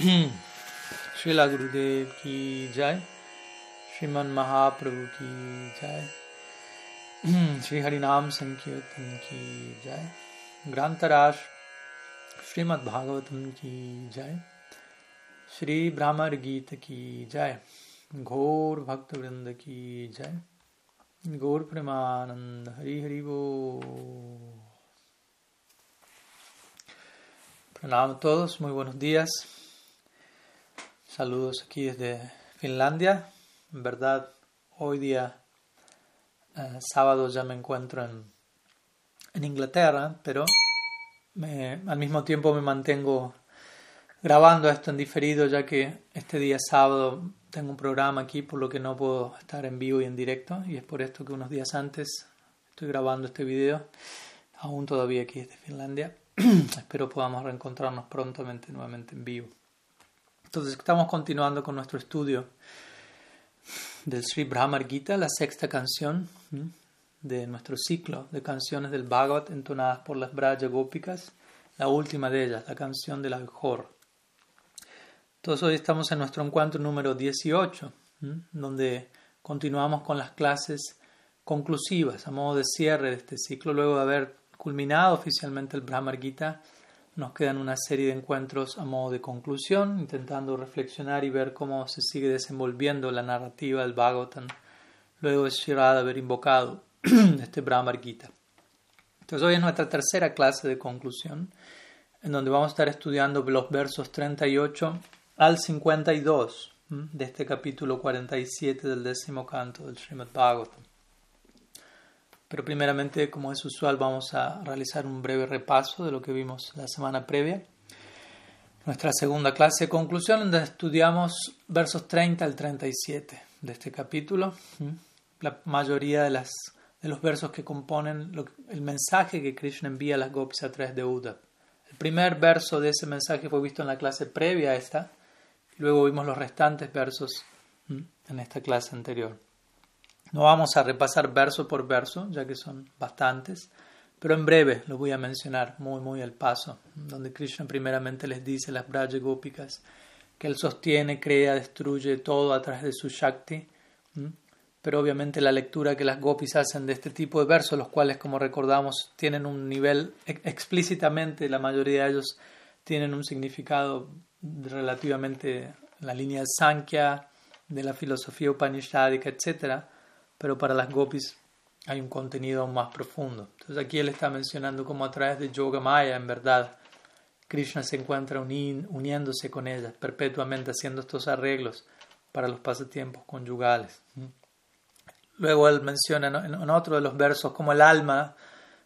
Srila Gurudev ki jai, Sriman Mahaprabhu ki jai, Sri Harinam Sankirtan ki jai, Grantarash Srimad Bhagavatam ki jai, Shri Brahmar Gita ki jai, Ghor Bhakta Vrinda ki jai, Gaur Premanand Hari Hari Bo. Pranam a todos, muy buenos días. Saludos aquí desde Finlandia. En verdad, hoy día, eh, sábado, ya me encuentro en, en Inglaterra, pero al mismo tiempo me mantengo grabando esto en diferido, ya que este día sábado tengo un programa aquí, por lo que no puedo estar en vivo y en directo, y es por esto que unos días antes estoy grabando este video, aún todavía aquí desde Finlandia. Espero podamos reencontrarnos prontamente nuevamente en vivo. Entonces estamos continuando con nuestro estudio del Sri Brahmar Gita, la sexta canción de nuestro ciclo de canciones del Bhagavad entonadas por las Braja Gópicas, la última de ellas, la canción del Abhor. Entonces hoy estamos en nuestro encuentro número 18, ¿m? donde continuamos con las clases conclusivas, a modo de cierre de este ciclo, luego de haber culminado oficialmente el Brahmar Gita, nos quedan una serie de encuentros a modo de conclusión, intentando reflexionar y ver cómo se sigue desenvolviendo la narrativa del Bhagavatam, luego de Shirada haber invocado este Brahmar Gita. Entonces hoy es nuestra tercera clase de conclusión, en donde vamos a estar estudiando los versos 38 al 52 ¿m? de este capítulo 47 del décimo canto del Srimad Bhagavatam. Pero primeramente, como es usual, vamos a realizar un breve repaso de lo que vimos la semana previa. Nuestra segunda clase de conclusión, donde estudiamos versos 30 al 37 de este capítulo. ¿m? La mayoría de, las, de los versos que componen el mensaje que Krishna envía a las gopis a través de Uddhav. El primer verso de ese mensaje fue visto en la clase previa a esta, luego vimos los restantes versos ¿m? en esta clase anterior. No vamos a repasar verso por verso, ya que son bastantes, pero en breve lo voy a mencionar muy, muy al paso, donde Krishna primeramente les dice las Braja Gópicas que él sostiene, crea, destruye todo a través de su Shakti, pero obviamente la lectura que las gopis hacen de este tipo de versos, los cuales, como recordamos, tienen un nivel ex- explícitamente, la mayoría de ellos tienen un significado relativamente en la línea de Sankhya, de la filosofía upanishadica, etc., pero para las gopis hay un contenido aún más profundo. Entonces aquí él está mencionando cómo a través de Yoga Maya, en verdad, Krishna se encuentra uni- uniéndose con ellas, perpetuamente haciendo estos arreglos para los pasatiempos conyugales. Luego él menciona en otro de los versos cómo el alma,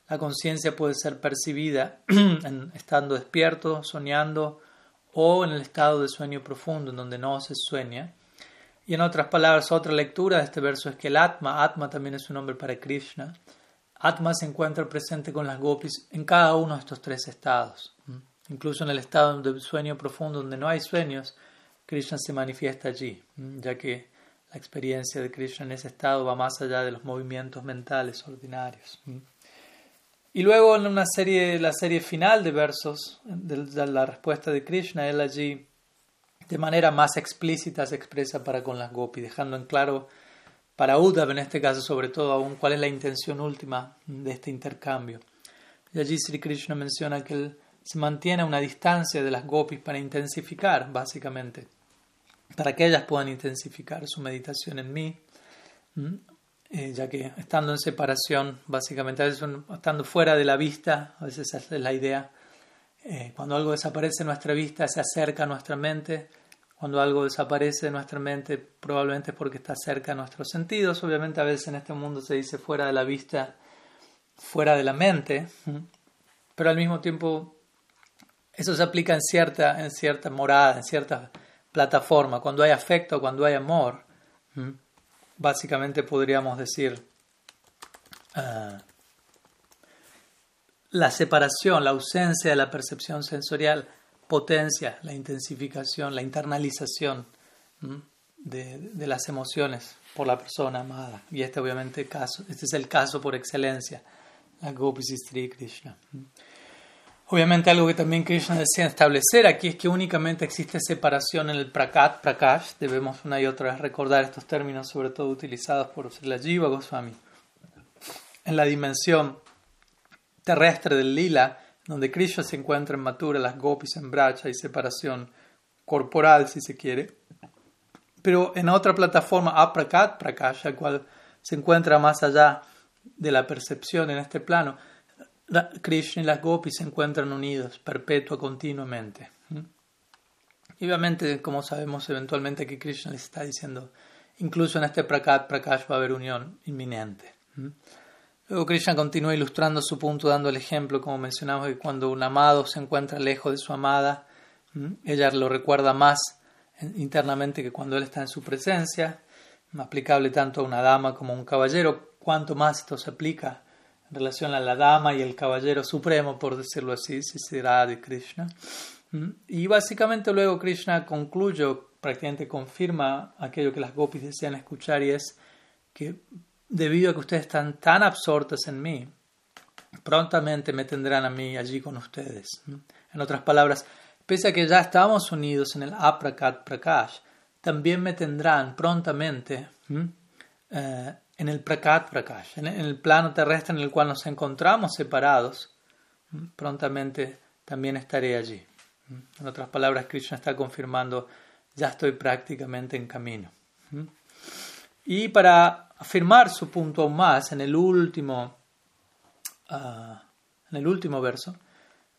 la conciencia puede ser percibida estando despierto, soñando o en el estado de sueño profundo, en donde no se sueña. Y en otras palabras, otra lectura de este verso es que el Atma, Atma también es un nombre para Krishna, Atma se encuentra presente con las gopis en cada uno de estos tres estados. ¿m? Incluso en el estado de sueño profundo, donde no hay sueños, Krishna se manifiesta allí, ¿m? ya que la experiencia de Krishna en ese estado va más allá de los movimientos mentales ordinarios. ¿m? Y luego en una serie, la serie final de versos de la respuesta de Krishna, él allí de manera más explícita se expresa para con las gopis, dejando en claro para Uddhav en este caso sobre todo aún cuál es la intención última de este intercambio. Y allí Sri Krishna menciona que él se mantiene a una distancia de las gopis para intensificar, básicamente, para que ellas puedan intensificar su meditación en mí. Eh, ya que estando en separación, básicamente, a veces estando fuera de la vista, a veces esa es la idea, eh, cuando algo desaparece de nuestra vista, se acerca a nuestra mente. Cuando algo desaparece de nuestra mente, probablemente es porque está cerca de nuestros sentidos. Obviamente, a veces en este mundo se dice fuera de la vista, fuera de la mente. Pero al mismo tiempo, eso se aplica en cierta, en cierta morada, en cierta plataforma. Cuando hay afecto, cuando hay amor, básicamente podríamos decir. ah, la separación, la ausencia de la percepción sensorial potencia la intensificación, la internalización de, de las emociones por la persona amada. Y este obviamente caso, este es el caso por excelencia, la Gopis Sri Krishna. Obviamente algo que también Krishna desea establecer aquí es que únicamente existe separación en el prakat, prakash. Debemos una y otra vez recordar estos términos, sobre todo utilizados por la Jiva Goswami. En la dimensión terrestre del lila, donde Krishna se encuentra en Matura, las gopis en Bracha y separación corporal, si se quiere. Pero en otra plataforma, aprakat, prakash, la cual se encuentra más allá de la percepción en este plano, Krishna y las gopis se encuentran unidos perpetua, continuamente. Y obviamente, como sabemos eventualmente que Krishna les está diciendo, incluso en este prakat, prakash va a haber unión inminente. Luego Krishna continúa ilustrando su punto dando el ejemplo, como mencionamos, que cuando un amado se encuentra lejos de su amada, ella lo recuerda más internamente que cuando él está en su presencia, aplicable tanto a una dama como a un caballero, cuanto más esto se aplica en relación a la dama y el caballero supremo, por decirlo así, si será de Krishna. Y básicamente luego Krishna concluye, prácticamente confirma aquello que las gopis desean escuchar y es que debido a que ustedes están tan absortas en mí, prontamente me tendrán a mí allí con ustedes. En otras palabras, pese a que ya estamos unidos en el aprakat prakash, también me tendrán prontamente eh, en el prakat prakash, en el plano terrestre en el cual nos encontramos separados, prontamente también estaré allí. En otras palabras, Krishna está confirmando, ya estoy prácticamente en camino. Y para afirmar su punto aún más, en el último, ah, en el último verso,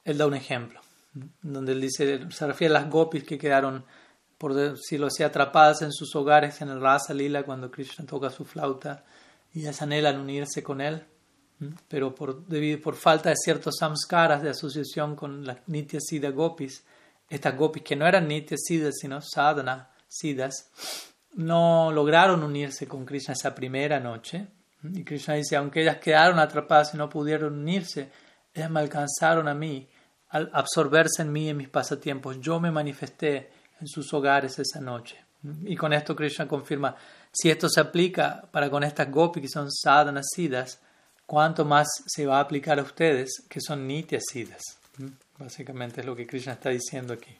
él da un ejemplo, donde él dice, se refiere a las gopis que quedaron, por decirlo así, atrapadas en sus hogares en el Rasa Lila cuando Krishna toca su flauta y ellas anhelan unirse con él, pero por, debido, por falta de ciertos samskaras de asociación con las Nitya Siddha gopis, estas gopis que no eran Nitya Siddha sino sadhana siddhas, no lograron unirse con Krishna esa primera noche. Y Krishna dice, aunque ellas quedaron atrapadas y no pudieron unirse, ellas me alcanzaron a mí al absorberse en mí en mis pasatiempos. Yo me manifesté en sus hogares esa noche. Y con esto Krishna confirma, si esto se aplica para con estas gopis que son sadhana siddhas, ¿cuánto más se va a aplicar a ustedes que son nitya? Básicamente es lo que Krishna está diciendo aquí.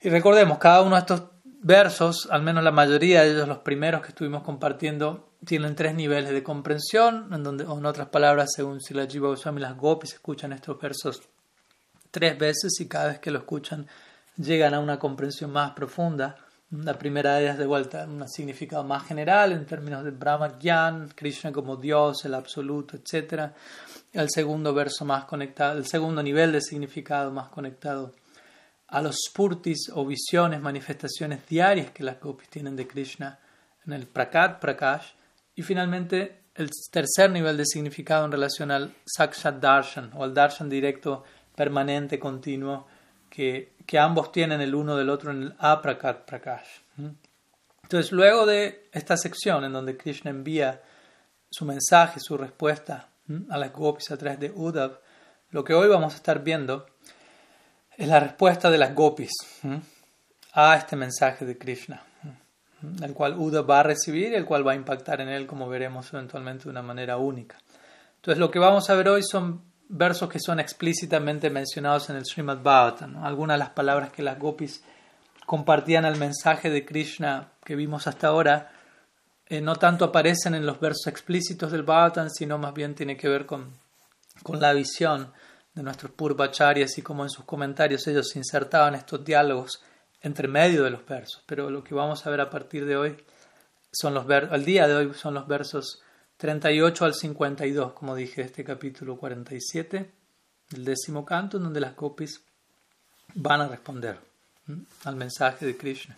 Y recordemos, cada uno de estos versos, al menos la mayoría de ellos, los primeros que estuvimos compartiendo, tienen tres niveles de comprensión, en donde, en otras palabras, según Sila Jiva Goswami, las gopis escuchan estos versos tres veces y cada vez que lo escuchan llegan a una comprensión más profunda. La primera de ellas de vuelta, un significado más general en términos de Brahma Gyan, Krishna como Dios, el absoluto, etc. El segundo verso más conectado, el segundo nivel de significado más conectado a los spurtis o visiones, manifestaciones diarias que las gopis tienen de Krishna en el prakat, prakash, y finalmente el tercer nivel de significado en relación al sakshat darshan o al darshan directo, permanente, continuo, que, que ambos tienen el uno del otro en el aprakat prakash. Entonces, luego de esta sección en donde Krishna envía su mensaje, su respuesta a las gopis a través de Uddhav, lo que hoy vamos a estar viendo es la respuesta de las gopis a este mensaje de Krishna, el cual Uda va a recibir y el cual va a impactar en él, como veremos eventualmente de una manera única. Entonces, lo que vamos a ver hoy son versos que son explícitamente mencionados en el Srimad Bhagavatam. Algunas de las palabras que las gopis compartían al mensaje de Krishna que vimos hasta ahora eh, no tanto aparecen en los versos explícitos del Bhagavatam, sino más bien tiene que ver con, con la visión de nuestros purvacharyas y como en sus comentarios ellos insertaban estos diálogos entre medio de los versos. Pero lo que vamos a ver a partir de hoy son los al día de hoy son los versos 38 al 52, como dije, este capítulo 47 del décimo canto, en donde las copies van a responder al mensaje de Krishna.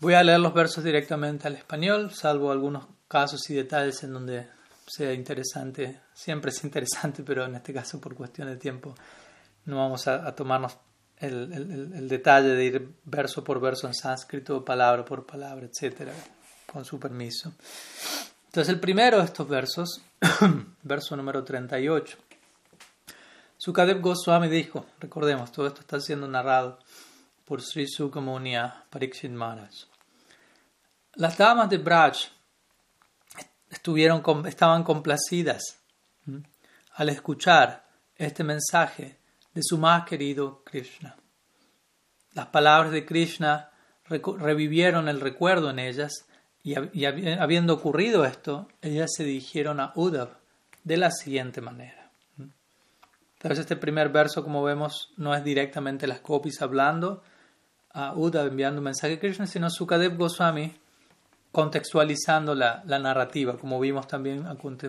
Voy a leer los versos directamente al español, salvo algunos casos y detalles en donde sea interesante, siempre es interesante, pero en este caso por cuestión de tiempo no vamos a, tomarnos el, el, detalle de ir verso por verso en sánscrito, palabra por palabra, etcétera, con su permiso. Entonces, el primero de estos versos, verso número 38. Sukadev Goswami dijo, recordemos, todo esto está siendo narrado por Sri Sukamunia Parikshit Maharaj. Las damas de Braj estuvieron, estaban complacidas al escuchar este mensaje de su más querido Krishna. Las palabras de Krishna revivieron el recuerdo en ellas y, habiendo ocurrido esto, ellas se dirigieron a Uddhav de la siguiente manera. Entonces este primer verso, como vemos, no es directamente las copies hablando a Uddhav enviando un mensaje a Krishna, sino Sukadev Goswami contextualizando la, narrativa, como vimos también,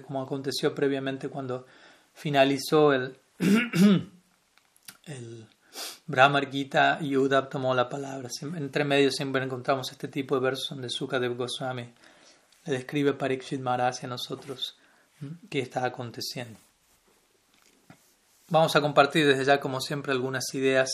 como aconteció previamente cuando finalizó el, el Brahmar Gita y Uddhav tomó la palabra. Entre medio siempre encontramos este tipo de versos donde Sukadev Goswami le describe Parikshit Maharaj a nosotros qué está aconteciendo. Vamos a compartir desde ya, como siempre, algunas ideas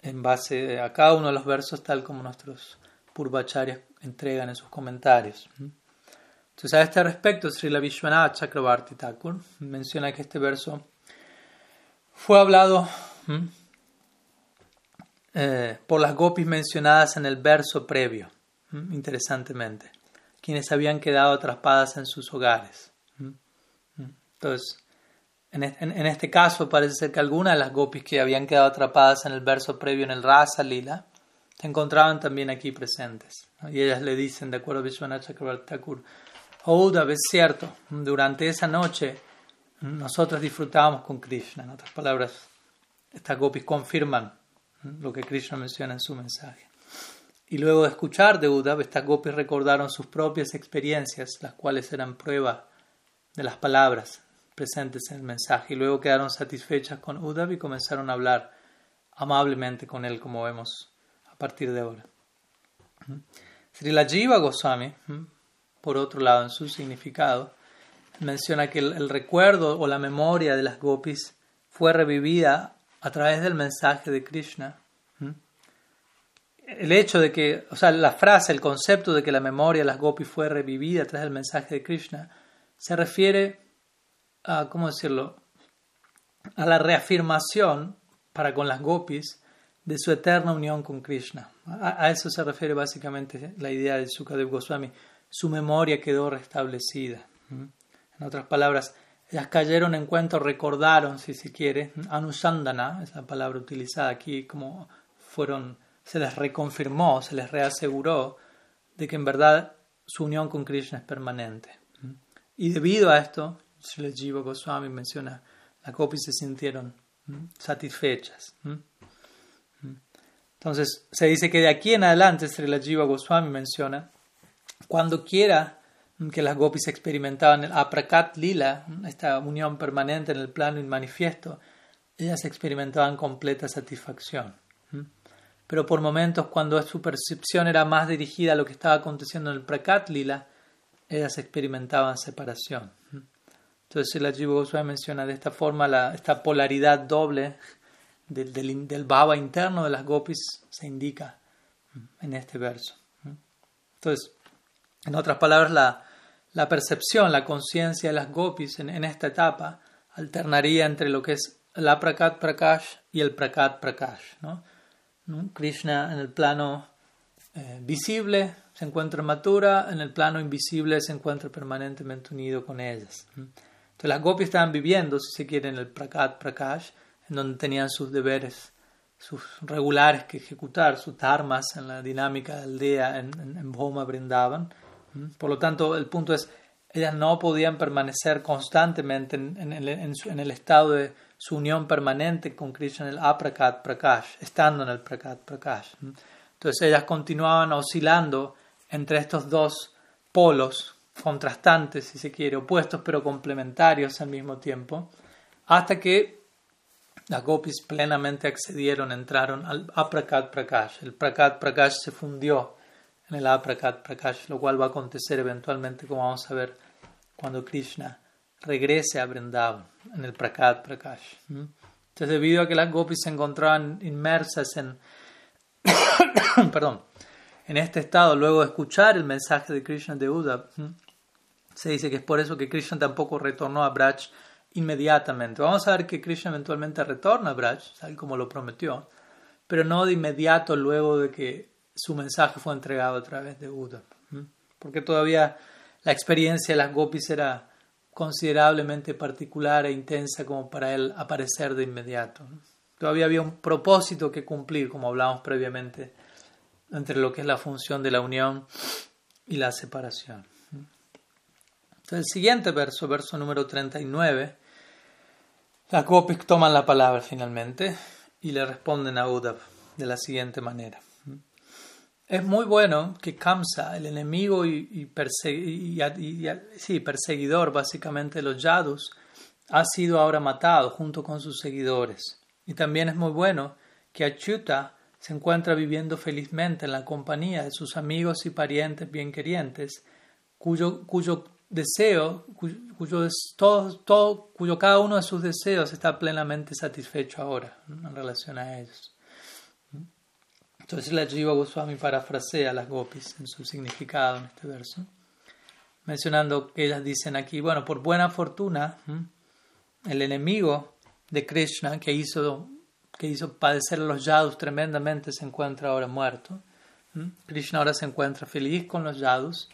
en base a cada uno de los versos, tal como nuestros purvacharyas entregan en sus comentarios. Entonces, a este respecto, Srila Vishwanath Chakrabarti Thakur menciona que este verso fue hablado eh, por las gopis mencionadas en el verso previo, interesantemente, quienes habían quedado atrapadas en sus hogares. Entonces, en, este caso parece ser que algunas de las gopis que habían quedado atrapadas en el verso previo en el Rasa Lila encontraban también aquí presentes. Y ellas le dicen, de acuerdo a Vishwanath Chakrabarti Thakur, oh, es cierto, durante esa noche nosotros disfrutábamos con Krishna. En otras palabras, estas gopis confirman lo que Krishna menciona en su mensaje. Y luego de escuchar de Uddhav, estas gopis recordaron sus propias experiencias, las cuales eran prueba de las palabras presentes en el mensaje. Y luego quedaron satisfechas con Uddhav y comenzaron a hablar amablemente con él, como vemos partir de ahora. Srila Jiva Goswami, por otro lado, en su significado, menciona que el, recuerdo o la memoria de las gopis fue revivida a través del mensaje de Krishna. El hecho de que, o sea, la frase, el concepto de que la memoria de las gopis fue revivida a través del mensaje de Krishna, se refiere a, ¿cómo decirlo?, a la reafirmación para con las gopis de su eterna unión con Krishna. A, eso se refiere básicamente la idea de Sukadev Goswami. Su memoria quedó restablecida. En otras palabras, ellas cayeron en cuenta, recordaron, si se quiere, anusandana, es la palabra utilizada aquí, como fueron, se les reconfirmó, se les reaseguró de que en verdad su unión con Krishna es permanente. Y debido a esto, Sri Jiva Goswami menciona, las copias se sintieron satisfechas. Entonces, se dice que de aquí en adelante, Sri Jiva Goswami menciona, cuando quiera que las gopis experimentaban el aprakat lila, esta unión permanente en el plano inmanifiesto, ellas experimentaban completa satisfacción. Pero por momentos, cuando su percepción era más dirigida a lo que estaba aconteciendo en el prakat lila, ellas experimentaban separación. Entonces, la Jiva Goswami menciona de esta forma esta polaridad doble del, bhava interno de las gopis se indica en este verso. Entonces, en otras palabras, la, percepción, la conciencia de las gopis en, esta etapa alternaría entre lo que es el aprakat prakash y el prakat prakash. Krishna en el plano eh, visible se encuentra en Matura, en el plano invisible se encuentra permanentemente unido con ellas. Entonces las gopis estaban viviendo, si se quiere, en el prakat prakash, donde tenían sus deberes, sus regulares que ejecutar, sus dharmas en la dinámica de aldea en, en, en Bhoma Brindavan por lo tanto, el punto es, ellas no podían permanecer constantemente en, el, estado de su unión permanente con Krishna en el aprakat prakash, estando en el prakat prakash. Entonces ellas continuaban oscilando entre estos dos polos contrastantes, si se quiere, opuestos pero complementarios al mismo tiempo, hasta que las gopis plenamente accedieron, entraron al aprakat prakash. El prakat prakash se fundió en el Aprakat Prakash, lo cual va a acontecer eventualmente, como vamos a ver, cuando Krishna regrese a Vrindavan, en el Prakat Prakash. Entonces, debido a que las gopis se encontraban inmersas en, perdón, en este estado, luego de escuchar el mensaje de Krishna de Uddhav, se dice que es por eso que Krishna tampoco retornó a Braj inmediatamente. Vamos a ver que Krishna eventualmente retorna a Braj, tal como lo prometió, pero no de inmediato luego de que su mensaje fue entregado a través de Uddhav. Porque todavía la experiencia de las gopis era considerablemente particular e intensa como para él aparecer de inmediato. Todavía había un propósito que cumplir, como hablamos previamente, entre lo que es la función de la unión y la separación. Entonces, el siguiente verso, verso número 39, las gopis toman la palabra finalmente y le responden a Uddhav de la siguiente manera. Es muy bueno que Kamsa, el enemigo y, perseguidor básicamente de los Yadus, ha sido ahora matado junto con sus seguidores. Y también es muy bueno que Achyuta se encuentra viviendo felizmente en la compañía de sus amigos y parientes bien querientes, cuyo, cuyo deseo, cuyo, cada uno de sus deseos está plenamente satisfecho ahora en relación a ellos. Entonces la Jiva Goswami parafrasea a las gopis en su significado en este verso, mencionando que ellas dicen aquí, bueno, por buena fortuna, el enemigo de Krishna que hizo, que hizo padecer a los yadus tremendamente se encuentra ahora muerto. Krishna ahora se encuentra feliz con los yadus,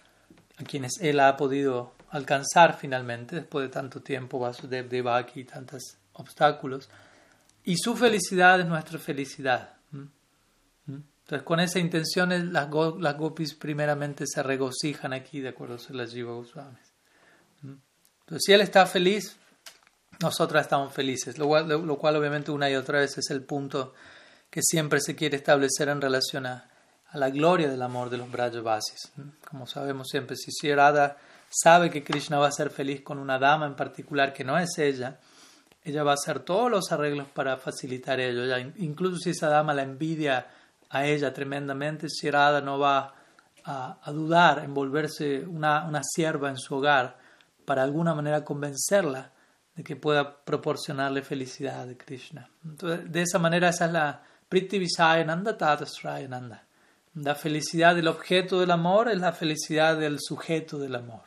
a quienes él ha podido alcanzar finalmente después de tanto tiempo, Vasudev Devaki y tantos obstáculos. Y su felicidad es nuestra felicidad. Entonces, con esa intención, las, las gopis primeramente se regocijan aquí, de acuerdo a las Jiva Goswamis. Entonces, si él está feliz, nosotros estamos felices, lo cual, lo cual, obviamente una y otra vez es el punto que siempre se quiere establecer en relación a, la gloria del amor de los Brajavasis. Como sabemos siempre, si Sri sabe que Krishna va a ser feliz con una dama en particular que no es ella, ella va a hacer todos los arreglos para facilitar ello. incluso si esa dama la envidia a ella tremendamente, si Radha no va a, dudar en volverse una, una sierva en su hogar para alguna manera convencerla de que pueda proporcionarle felicidad de Krishna. Entonces, de esa manera esa es la Priti Visayananda Tatasrayananda. La felicidad del objeto del amor es la felicidad del sujeto del amor.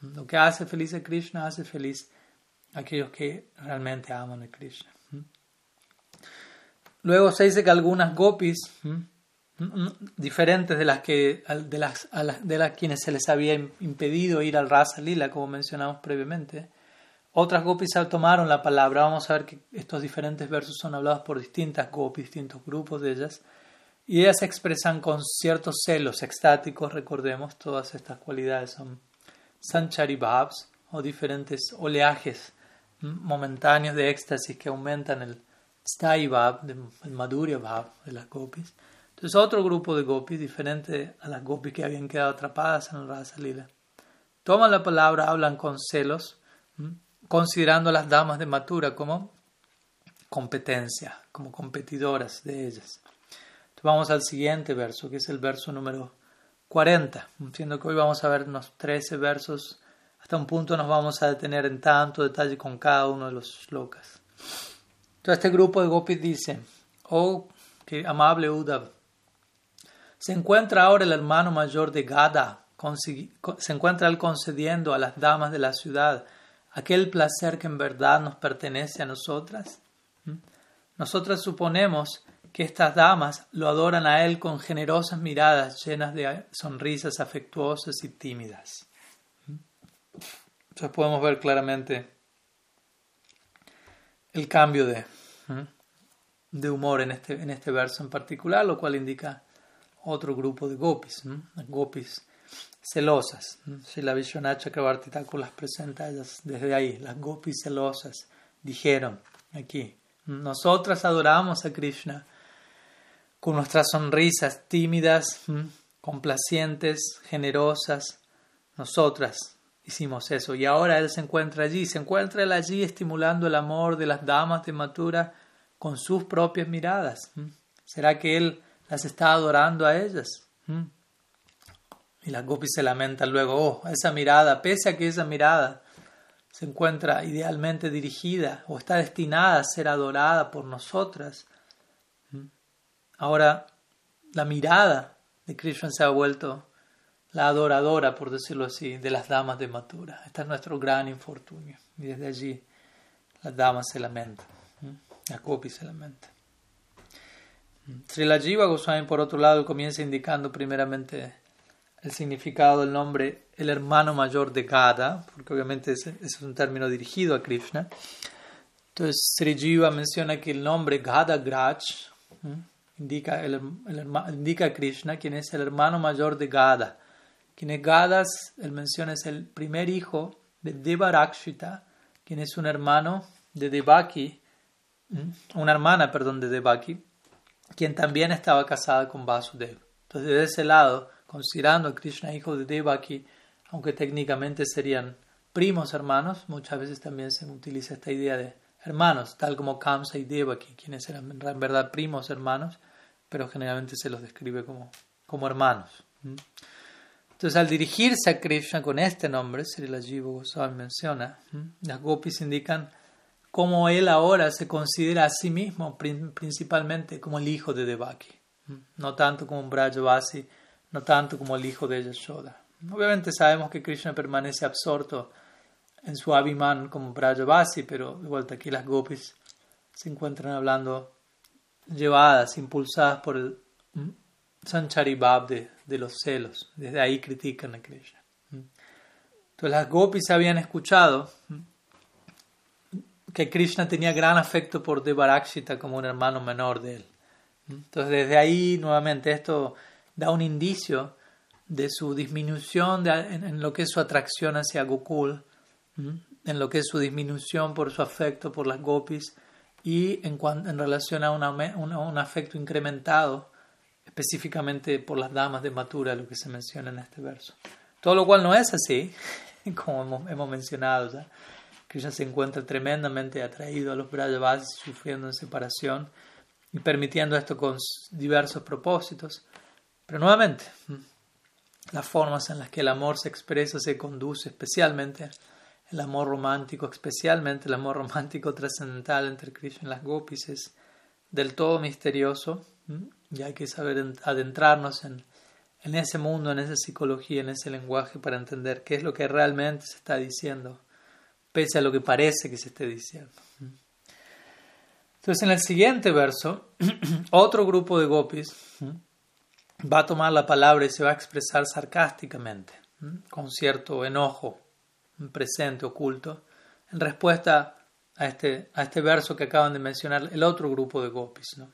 Lo que hace feliz a Krishna hace feliz a aquellos que realmente aman a Krishna. Luego se dice que algunas gopis, diferentes de las, que, de, las, de las quienes se les había impedido ir al Rasa Lila, como mencionamos previamente, otras gopis tomaron la palabra. Vamos a ver que estos diferentes versos son hablados por distintas gopis, distintos grupos de ellas. Y ellas se expresan con ciertos celos extáticos, recordemos, todas estas cualidades son sanchari bhavs, o diferentes oleajes momentáneos de éxtasis que aumentan el, Stai el Madhurya Bhav de las gopis. Entonces otro grupo de gopis, diferente a las gopis que habían quedado atrapadas en el Rasa Lila, toman la palabra, hablan con celos, considerando a las damas de Matura como competencia, como competidoras de ellas. Vamos al siguiente verso, que es el verso número 40, siendo que hoy vamos a ver unos 13 versos, hasta un punto nos vamos a detener en tanto detalle con cada uno de los shlokas. Entonces este grupo de gopis dice, oh, qué amable Uddhav, se encuentra ahora el hermano mayor de Gada, se encuentra él concediendo a las damas de la ciudad aquel placer que en verdad nos pertenece a nosotras. ¿Mm? Nosotras suponemos que estas damas lo adoran a él con generosas miradas llenas de sonrisas afectuosas y tímidas. Entonces podemos ver claramente el cambio de, de humor en este, en este verso en particular, lo cual indica otro grupo de gopis, gopis celosas. Si la Vishwanath Chakrabarti las presenta ellas desde ahí, las gopis celosas, dijeron aquí, nosotras adoramos a Krishna con nuestras sonrisas tímidas, complacientes, generosas, nosotras hicimos eso. Y ahora él se encuentra allí, se encuentra él allí estimulando el amor de las damas de Matura con sus propias miradas. ¿Será que él las está adorando a ellas? Y las gopis se lamentan luego, oh, esa mirada, pese a que esa mirada se encuentra idealmente dirigida o está destinada a ser adorada por nosotras. Ahora la mirada de Krishna se ha vuelto la adoradora, por decirlo así, de las damas de Matura. Este es nuestro gran infortunio. Y desde allí las damas se lamentan, la copi se lamenta. Sri Jiva Goswami, por otro lado, comienza indicando primeramente el significado del nombre el hermano mayor de Gada, porque obviamente ese, es un término dirigido a Krishna. Entonces Sri Jiva menciona que el nombre Gada Graj indica, el, indica Krishna, quien es el hermano mayor de Gada. Quien es Gadas, él menciona, es el primer hijo de Devarakshita, quien es un hermano de Devaki, una hermana, perdón, de Devaki, quien también estaba casada con Vasudev. Entonces, de ese lado, considerando a Krishna hijo de Devaki, aunque técnicamente serían primos hermanos, muchas veces también se utiliza esta idea de hermanos, tal como Kamsa y Devaki, quienes eran en verdad primos hermanos, pero generalmente se los describe como, como hermanos. Entonces, al dirigirse a Krishna con este nombre, Sri Jiva Goswami menciona, las gopis indican cómo él ahora se considera a sí mismo principalmente como el hijo de Devaki, no tanto como un Brajavasi, no tanto como el hijo de Yashoda. Obviamente sabemos que Krishna permanece absorto en su Abhiman como Brajavasi, pero de vuelta aquí las gopis se encuentran hablando llevadas, impulsadas por el Sanchari Bab de, de, los celos. Desde ahí critican a Krishna. Entonces las gopis habían escuchado que Krishna tenía gran afecto por Devarakshita como un hermano menor de él. Entonces desde ahí nuevamente esto da un indicio de su disminución en, lo que es su atracción hacia Gokul, en lo que es su disminución por su afecto por las gopis y en, en relación a un afecto incrementado específicamente por las damas de Matura, lo que se menciona en este verso. Todo lo cual no es así, como hemos, hemos mencionado ya. Krishna se encuentra tremendamente atraído a los Brajavasis sufriendo en separación y permitiendo esto con diversos propósitos. Pero nuevamente, las formas en las que el amor se expresa, se conduce, especialmente el amor romántico, especialmente el amor romántico trascendental entre Krishna y las gopis, es del todo misterioso y hay que saber adentrarnos en, en ese mundo, en esa psicología, en ese lenguaje para entender qué es lo que realmente se está diciendo pese a lo que parece que se esté diciendo. Entonces, en el siguiente verso, otro grupo de gopis va a tomar la palabra y se va a expresar sarcásticamente, con cierto enojo presente, oculto, en respuesta a este, a este verso que acaban de mencionar el otro grupo de gopis. ¿no?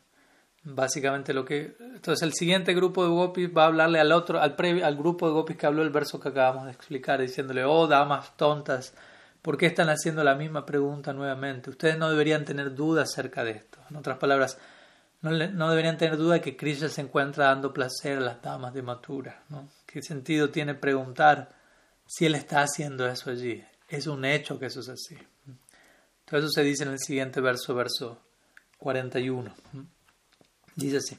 Básicamente lo que... Entonces el siguiente grupo de gopis va a hablarle al otro, al, al grupo de gopis que habló el verso que acabamos de explicar, diciéndole, oh damas tontas, ¿Por qué están haciendo la misma pregunta nuevamente? Ustedes no deberían tener duda acerca de esto. En otras palabras, no, no deberían tener duda de que Krishna se encuentra dando placer a las damas de Matura. ¿no? ¿Qué sentido tiene preguntar si él está haciendo eso allí? Es un hecho que eso es así. Todo eso se dice en el siguiente verso, verso 41. Dice así.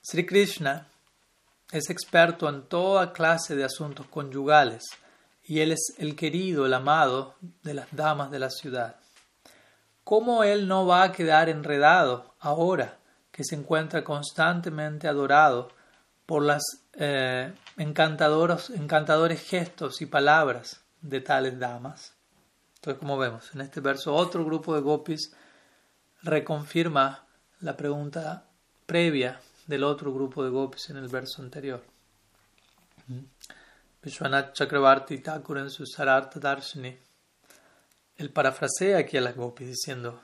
Sri Krishna es experto en toda clase de asuntos conyugales y él es el querido, el amado de las damas de la ciudad. ¿Cómo él no va a quedar enredado ahora que se encuentra constantemente adorado por las eh, encantadores, encantadores gestos y palabras de tales damas? Entonces, como vemos, en este verso otro grupo de gopis reconfirma la pregunta previa del otro grupo de gopis en el verso anterior. Vishwanath Chakravarti Thakur en su Sarartha Darshini. Él parafrasea aquí a las gopis diciendo: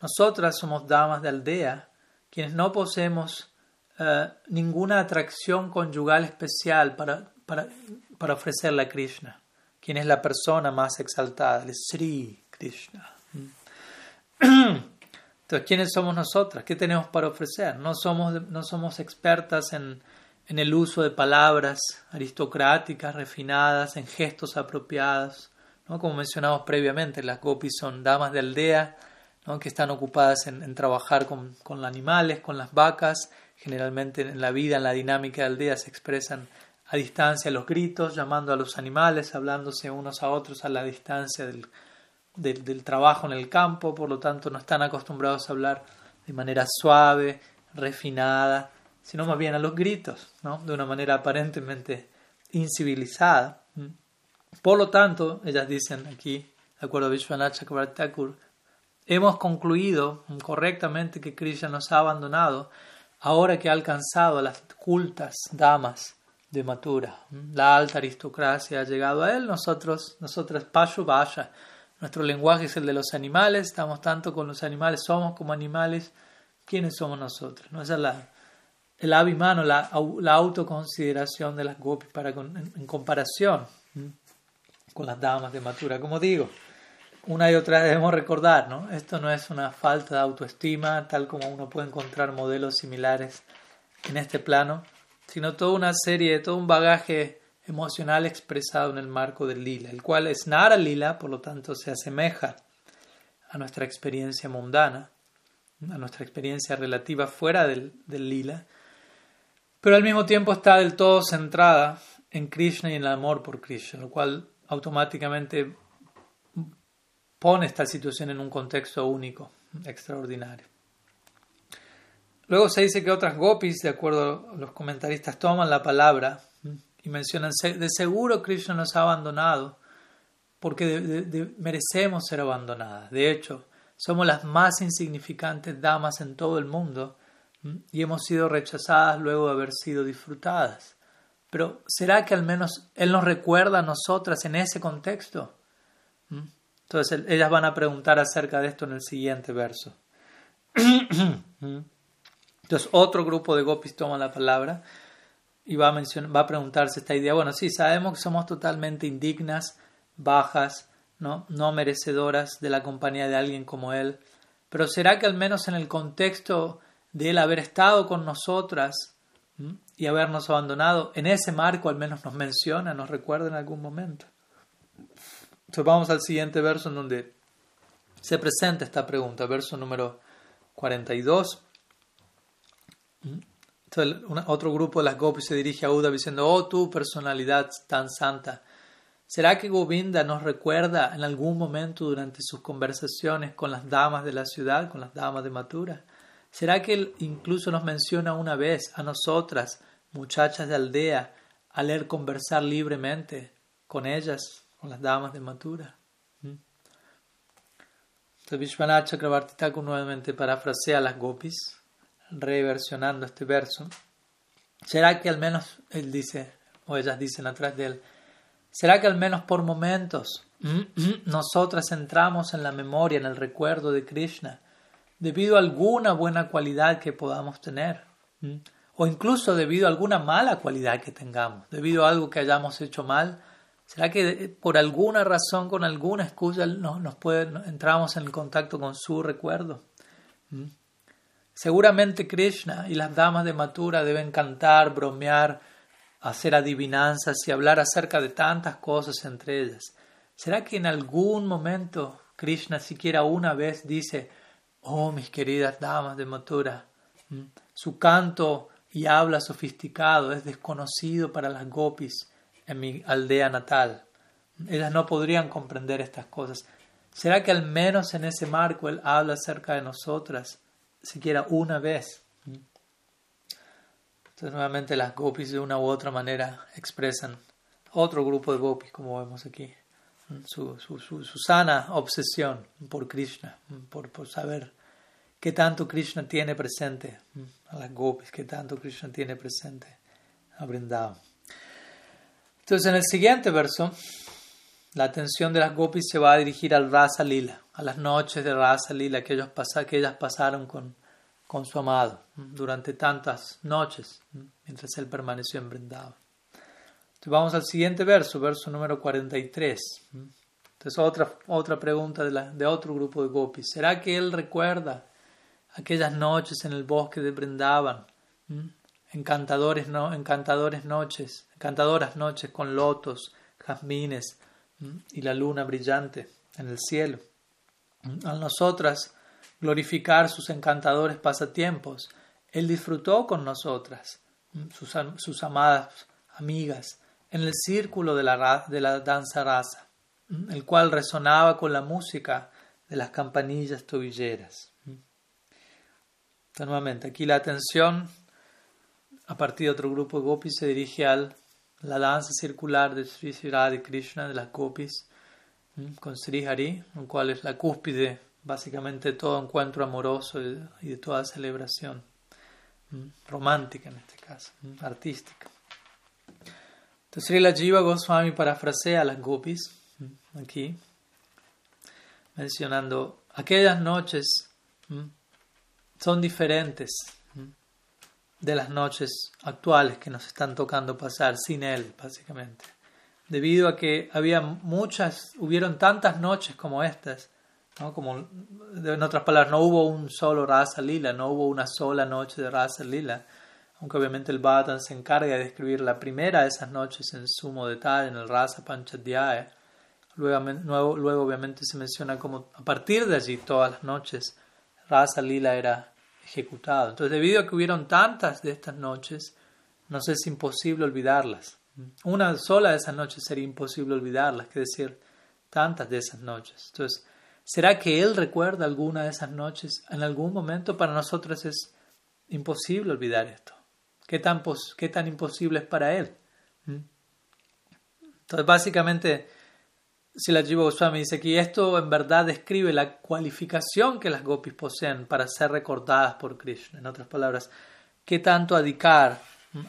Nosotras somos damas de aldea, quienes no poseemos eh, ninguna atracción conyugal especial para, para, para ofrecerle a Krishna, quien es la persona más exaltada, el Sri Krishna. Entonces, ¿quiénes somos nosotras? ¿Qué tenemos para ofrecer? No somos, no somos expertas en en el uso de palabras aristocráticas, refinadas, en gestos apropiados. ¿no? Como mencionamos previamente, las gopis son damas de aldea ¿no? que están ocupadas en, trabajar con, con, animales, con las vacas. Generalmente en la vida, en la dinámica de aldea, se expresan a distancia los gritos, llamando a los animales, hablándose unos a otros a la distancia del, del, del trabajo en el campo. Por lo tanto, no están acostumbrados a hablar de manera suave, refinada sino más bien a los gritos, ¿no? de una manera aparentemente incivilizada. Por lo tanto, ellas dicen aquí, de acuerdo a Vishwanath Chakravarti hemos concluido correctamente que Krishna nos ha abandonado ahora que ha alcanzado a las cultas damas de Matura. La alta aristocracia ha llegado a él, nosotros, nosotros Pashu Vaya. Nuestro lenguaje es el de los animales, estamos tanto con los animales, somos como animales. ¿Quiénes somos nosotros? ¿No? Esa es la, el abimano, la, la autoconsideración de las gopis para en, comparación con las damas de Matura. Como digo, una y otra vez debemos recordar, ¿no? Esto no es una falta de autoestima, tal como uno puede encontrar modelos similares en este plano, sino toda una serie, todo un bagaje emocional expresado en el marco del lila, el cual es nara lila, por lo tanto se asemeja a nuestra experiencia mundana, a nuestra experiencia relativa fuera del, del lila, pero al mismo tiempo está del todo centrada en Krishna y en el amor por Krishna, lo cual automáticamente pone esta situación en un contexto único, extraordinario. Luego se dice que otras gopis, de acuerdo a los comentaristas, toman la palabra y mencionan, de seguro Krishna nos ha abandonado porque merecemos ser abandonadas. De hecho, somos las más insignificantes damas en todo el mundo y hemos sido rechazadas luego de haber sido disfrutadas. Pero ¿será que al menos Él nos recuerda a nosotras en ese contexto? Entonces ellas van a preguntar acerca de esto en el siguiente verso. Entonces otro grupo de gopis toma la palabra y va a, mencionar, va a preguntarse esta idea. Bueno, sí, sabemos que somos totalmente indignas, bajas, ¿no? no merecedoras de la compañía de alguien como Él, pero ¿será que al menos en el contexto de Él haber estado con nosotras y habernos abandonado, en ese marco al menos nos menciona, nos recuerda en algún momento? Entonces vamos al siguiente verso en donde se presenta esta pregunta, verso número 42. Entonces, otro grupo de las gopis se dirige a Uda diciendo, oh tu personalidad tan santa, ¿será que Govinda nos recuerda en algún momento durante sus conversaciones con las damas de la ciudad, con las damas de Matura? ¿Será que él incluso nos menciona una vez a nosotras, muchachas de aldea, al leer conversar libremente con ellas? Con las damas de Matura. ¿Mm? Entonces Vishwanath Chakrabarti Thakur nuevamente parafrasea a las gopis, reversionando este verso. ¿Será que al menos, él dice, o ellas dicen atrás de él, ¿será que al menos por momentos nosotras entramos en la memoria, en el recuerdo de Krishna, debido a alguna buena cualidad que podamos tener? ¿Mm? O incluso debido a alguna mala cualidad que tengamos, debido a algo que hayamos hecho mal, ¿Será que eh, por alguna razón, con alguna excusa, nos, puede, entramos en contacto con su recuerdo? ¿Mm? Seguramente Krishna y las damas de Matura deben cantar, bromear, hacer adivinanzas y hablar acerca de tantas cosas entre ellas. ¿Será que en algún momento Krishna siquiera una vez dice, oh mis queridas damas de Matura, ¿Mm? su canto y habla sofisticado es desconocido para las gopis? En mi aldea natal. Ellas no podrían comprender estas cosas. ¿Será que al menos en ese marco Él habla acerca de nosotras, siquiera una vez? Entonces nuevamente las gopis de una u otra manera expresan otro grupo de gopis, como vemos aquí, su, su, su, sana obsesión por Krishna, por, por saber qué tanto Krishna tiene presente a las gopis, qué tanto Krishna tiene presente a Vrindavan. Entonces, en el siguiente verso, la atención de las gopis se va a dirigir al Rasa Lila, a las noches de Rasa Lila que, ellos que ellas pasaron con, con su amado durante tantas noches, mientras él permaneció en Vrindavan. Entonces, vamos al siguiente verso, verso número 43. Entonces, otra, otra pregunta de, la, de otro grupo de gopis. ¿Será que él recuerda aquellas noches en el bosque de Vrindavan? Encantadores, no, encantadores noches, encantadoras noches con lotos, jazmines y la luna brillante en el cielo. A nosotras glorificar sus encantadores pasatiempos, Él disfrutó con nosotras, sus, sus amadas amigas, en el círculo de la, de la danza rasa, el cual resonaba con la música de las campanillas tobilleras. nuevamente, aquí la atención a partir de otro grupo de gopis se dirige a la danza circular de Sri Sri Krishna, de las gopis, con Sri Hari, lo cual es la cúspide básicamente de todo encuentro amoroso y de toda celebración romántica en este caso, artística. Entonces Srila Jiva Goswami parafrasea a las gopis aquí, mencionando aquellas noches son diferentes de las noches actuales que nos están tocando pasar sin él, básicamente. Debido a que había muchas, hubieron tantas noches como estas, ¿no? como en otras palabras, no hubo un solo Rasa Lila, no hubo una sola noche de Rasa Lila, aunque obviamente el Bhattan se encarga de describir la primera de esas noches en sumo detalle, en el Rasa Panchadhyaya. Luego, luego, obviamente se menciona como a partir de allí todas las noches Rasa Lila era ejecutado. Entonces, debido a que hubieron tantas de estas noches, nos es imposible olvidarlas. Una sola de esas noches sería imposible olvidarlas, que decir, tantas de esas noches. Entonces, ¿será que Él recuerda alguna de esas noches? En algún momento para nosotros es imposible olvidar esto. ¿Qué tan, qué tan imposible es para Él? ¿Mm? Entonces, básicamente, si la Jiva Goswami dice que esto en verdad describe la cualificación que las gopis poseen para ser recordadas por Krishna. En otras palabras, qué tanto adikar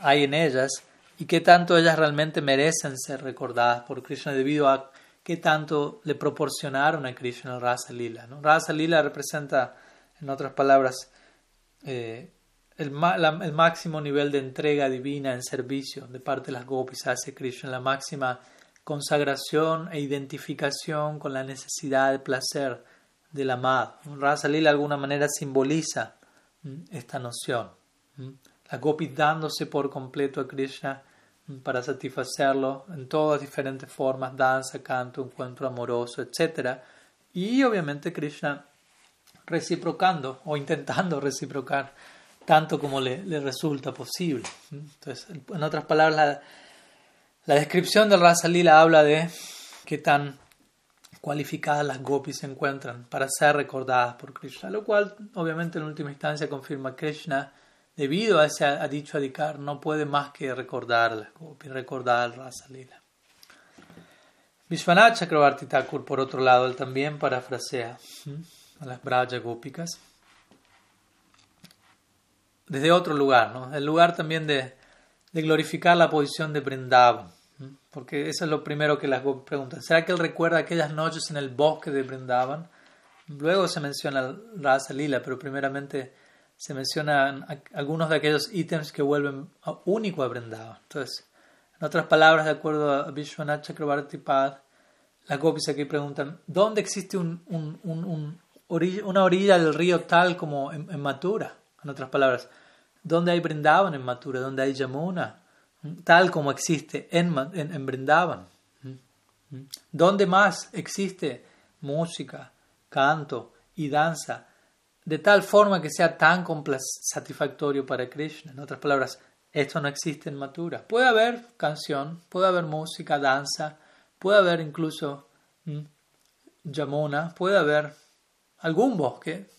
hay en ellas y qué tanto ellas realmente merecen ser recordadas por Krishna debido a qué tanto le proporcionaron a Krishna el Rasa Lila. ¿no? Rasa Lila representa, en otras palabras, eh, el, el, máximo nivel de entrega divina en servicio de parte de las gopis hacia Krishna, la máxima consagración e identificación con la necesidad de placer del amado. Lila de alguna manera simboliza esta noción. La gopis dándose por completo a Krishna para satisfacerlo en todas diferentes formas, danza, canto, encuentro amoroso, etc. Y obviamente Krishna reciprocando o intentando reciprocar tanto como le, le resulta posible. Entonces, en otras palabras, la, la descripción del Rasa Lila habla de qué tan cualificadas las gopis se encuentran para ser recordadas por Krishna, lo cual obviamente en última instancia confirma Krishna, debido a ese ha dicho Adhikar, no puede más que recordar las gopis, recordar el Rasa Lila. Vishwanath Chakravarti por otro lado, él también parafrasea a las Braja Gópicas desde otro lugar, ¿no? el lugar también de, de glorificar la posición de Brindavan porque eso es lo primero que las preguntan. ¿Será que él recuerda aquellas noches en el bosque de Brindavan? Luego se menciona Rasa Lila, pero primeramente se mencionan algunos de aquellos ítems que vuelven único a Brindavan. Entonces, en otras palabras, de acuerdo a Vishwanath Chakrabarti Pad, las gopis aquí preguntan, ¿dónde existe un, un, un, una orilla del río tal como en, en? En otras palabras, ¿dónde hay Brindavan en Mathura? ¿Dónde hay Yamuna? Tal como existe en, en, en Brindavan. ¿Dónde más existe música, canto y danza de tal forma que sea tan satisfactorio para Krishna? En otras palabras, esto no existe en Mathura. Puede haber canción, puede haber música, danza, puede haber incluso Yamuna, puede haber algún bosque,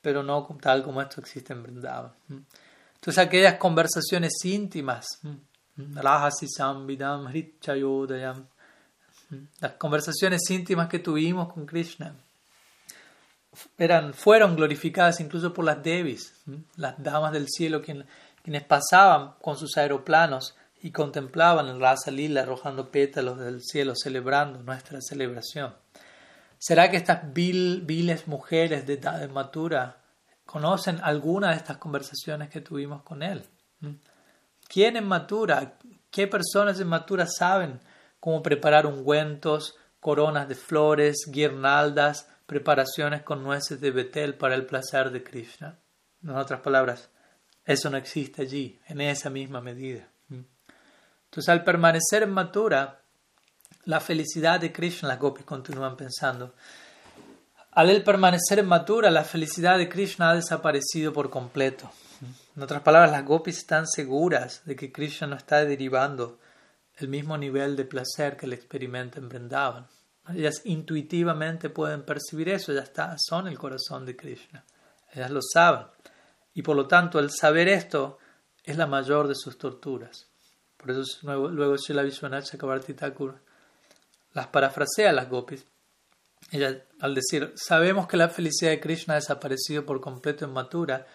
pero no tal como esto existe en Vrindavan. Entonces aquellas conversaciones íntimas, las conversaciones íntimas que tuvimos con Krishna, eran, fueron glorificadas incluso por las Devis, las damas del cielo, quienes pasaban con sus aeroplanos y contemplaban el Rasa Lila arrojando pétalos del cielo, celebrando nuestra celebración. ¿Será que estas viles mujeres de, de Matura conocen alguna de estas conversaciones que tuvimos con él. ¿Mm? ¿Quién en Matura, qué personas en Matura saben cómo preparar ungüentos, coronas de flores, guirnaldas, preparaciones con nueces de Betel para el placer de Krishna? En otras palabras, eso no existe allí, en esa misma medida. ¿Mm? Entonces, al permanecer en Matura, la felicidad de Krishna, las gopis continúan pensando, al él permanecer en Mathura, la felicidad de Krishna ha desaparecido por completo. En otras palabras, las gopis están seguras de que Krishna no está derivando el mismo nivel de placer que le experimenta en Vrindavan. Ellas intuitivamente pueden percibir eso, ellas son el corazón de Krishna. Ellas lo saben. Y por lo tanto, el saber esto es la mayor de sus torturas. Por eso luego Srila Vishwanath Chakrabarti Thakur las parafrasea a las gopis ella, al decir, sabemos que la felicidad de Krishna ha desaparecido por completo en Mathura,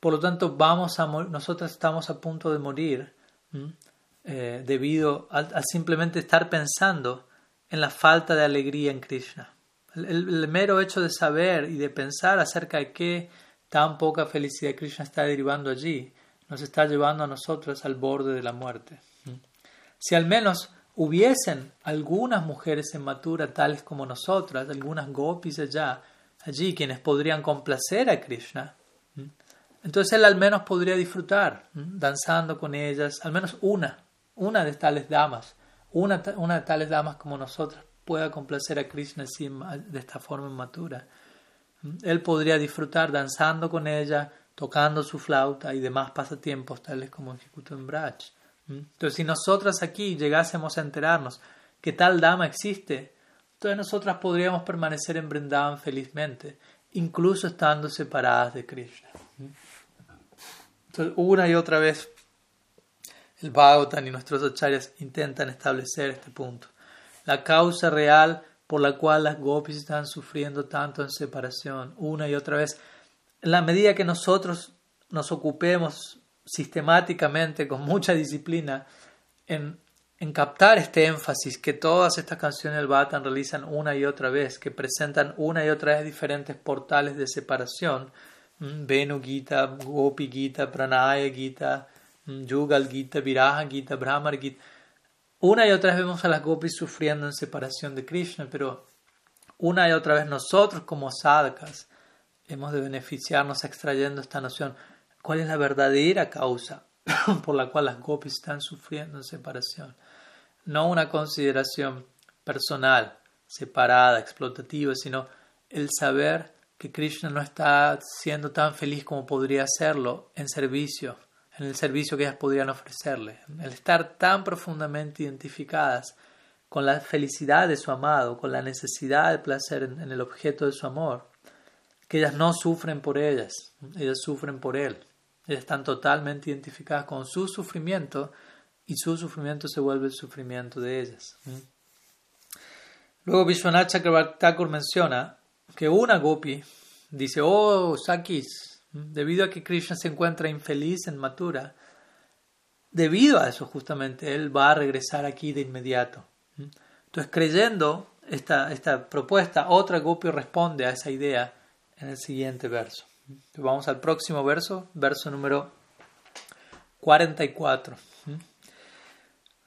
por lo tanto, vamos a nosotros estamos a punto de morir eh, debido a, simplemente estar pensando en la falta de alegría en Krishna. El, mero hecho de saber y de pensar acerca de qué tan poca felicidad Krishna está derivando allí, nos está llevando a nosotros al borde de la muerte. Si al menos hubiesen algunas mujeres en Matura tales como nosotras, algunas gopis allá, allí quienes podrían complacer a Krishna, entonces él al menos podría disfrutar danzando con ellas, al menos una, una de tales damas, una, una de tales damas como nosotras pueda complacer a Krishna de esta forma inmatura. Él podría disfrutar danzando con ella, tocando su flauta y demás pasatiempos tales como ejecutó en Braj. Entonces, si nosotras aquí llegásemos a enterarnos que tal dama existe, entonces nosotras podríamos permanecer en Brindavan felizmente, incluso estando separadas de Krishna. Entonces, una y otra vez, el Bhagavatam y nuestros acharyas intentan establecer este punto. La causa real por la cual las gopis están sufriendo tanto en separación, una y otra vez, en la medida que nosotros nos ocupemos sistemáticamente, con mucha disciplina, en, en captar este énfasis que todas estas canciones del Bhatan realizan una y otra vez, que presentan una y otra vez diferentes portales de separación, Venu Gita, Gopi Gita, Pranaya Gita, Yugal Gita, Viraja Gita, Brahmar Gita. Una y otra vez vemos a las gopis sufriendo en separación de Krishna, pero una y otra vez nosotros como sadhakas hemos de beneficiarnos extrayendo esta noción. ¿Cuál es la verdadera causa por la cual las gopis están sufriendo en separación? No una consideración personal, separada, explotativa, sino el saber que Krishna no está siendo tan feliz como podría serlo en servicio, en el servicio que ellas podrían ofrecerle. El estar tan profundamente identificadas con la felicidad de su amado, con la necesidad de placer en, el objeto de su amor, que ellas no sufren por ellas, ellas sufren por él. Están totalmente identificadas con su sufrimiento y su sufrimiento se vuelve el sufrimiento de ellas. Luego Vishwanath Chakrabarti menciona que una gopi dice, oh Sakis, debido a que Krishna se encuentra infeliz en Mathura, debido a eso justamente él va a regresar aquí de inmediato. Entonces creyendo esta, esta propuesta, otra gopi responde a esa idea en el siguiente verso. Vamos al próximo verso, verso número 44.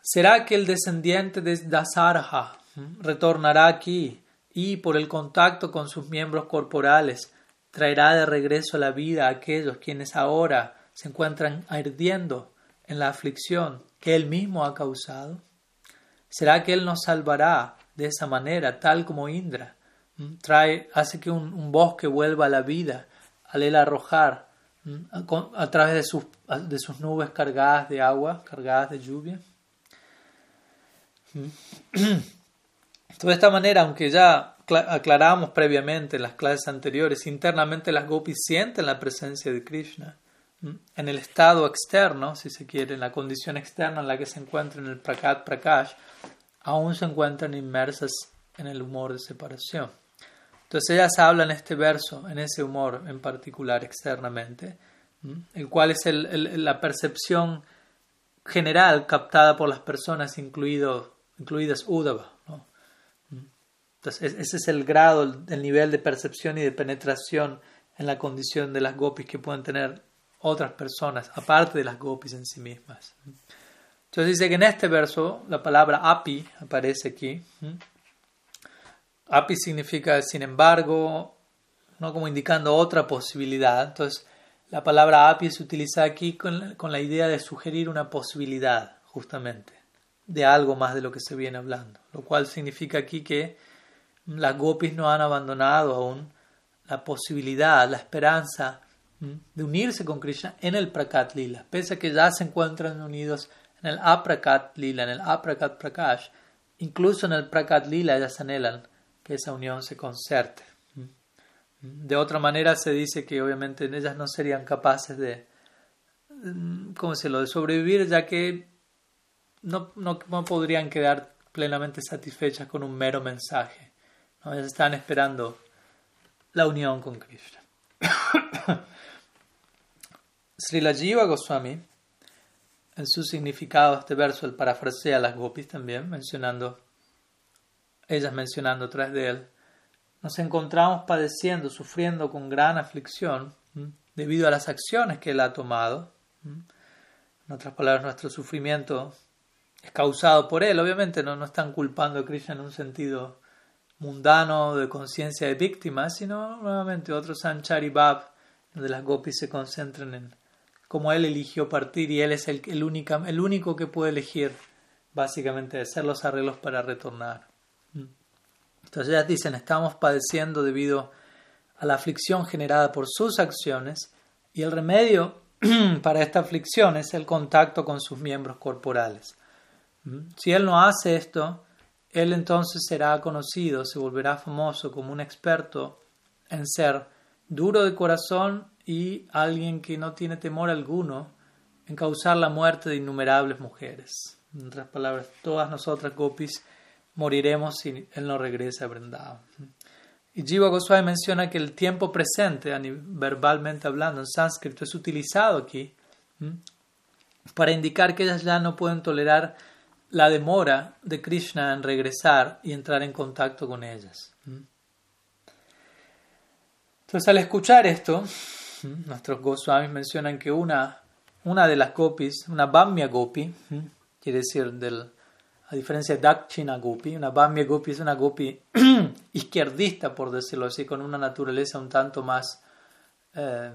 ¿Será que el descendiente de Dasarha retornará aquí y por el contacto con sus miembros corporales traerá de regreso a la vida a aquellos quienes ahora se encuentran ardiendo en la aflicción que él mismo ha causado? ¿Será que él nos salvará de esa manera, tal como Indra trae, hace que un, bosque vuelva a la vida al él arrojar a, través de sus, de sus nubes cargadas de agua, cargadas de lluvia? De esta manera, aunque ya aclaramos previamente en las clases anteriores, internamente las gopis sienten la presencia de Krishna. En el estado externo, si se quiere, en la condición externa en la que se encuentran en el Prakat Prakash, aún se encuentran inmersas en el humor de separación. Entonces ellas hablan este verso, en ese humor en particular externamente, el cual es la percepción general captada por las personas, incluido, incluidas Udava. Entonces, ese es el grado, el nivel de percepción y de penetración en la condición de las gopis que pueden tener otras personas, aparte de las gopis en sí mismas. Entonces dice que en este verso la palabra api aparece aquí. Api significa sin embargo, no como indicando otra posibilidad. Entonces la palabra api se utiliza aquí con, con la idea de sugerir una posibilidad, justamente, de algo más de lo que se viene hablando. Lo cual significa aquí que las gopis no han abandonado aún la posibilidad, la esperanza de unirse con Krishna en el Prakat Lila, pese a que ya se encuentran unidos en el Aprakat Lila, en el Aprakat Prakash, incluso en el Prakat Lila ellas anhelan que esa unión se concerte. De otra manera se dice que obviamente ellas no serían capaces de, ¿cómo se lo?, de sobrevivir ya que no, no, no podrían quedar plenamente satisfechas con un mero mensaje ellos están esperando la unión con Krishna. Srila Jiva Goswami en su significado este verso, el parafrasea a las gopis también, mencionando, ellas mencionando tras de él, nos encontramos padeciendo, sufriendo con gran aflicción debido a las acciones que él ha tomado. En otras palabras, nuestro sufrimiento es causado por él. Obviamente no, no están culpando a Krishna en un sentido mundano de conciencia de víctima, sino nuevamente otro Sanchari Bab, donde las gopis se concentran en cómo él eligió partir y él es el, el, el único que puede elegir básicamente hacer los arreglos para retornar. Entonces ellas dicen, estamos padeciendo debido a la aflicción generada por sus acciones y el remedio para esta aflicción es el contacto con sus miembros corporales. ¿Mm? Si él no hace esto, él entonces será conocido, se volverá famoso como un experto en ser duro de corazón y alguien que no tiene temor alguno en causar la muerte de innumerables mujeres. En otras palabras, todas nosotras, gopis, moriremos si él no regresa a Vrindavan. Y Jiva Goswami menciona que el tiempo presente, verbalmente hablando, en sánscrito, es utilizado aquí para indicar que ellas ya no pueden tolerar la demora de Krishna en regresar y entrar en contacto con ellas. Entonces, al escuchar esto, nuestros Goswamis mencionan que una, una de las gopis, una Bamya Gopi, quiere decir del a diferencia de Dakshina Gopi, una Bamya Gopi es una Gopi izquierdista, por decirlo así, con una naturaleza un tanto más eh,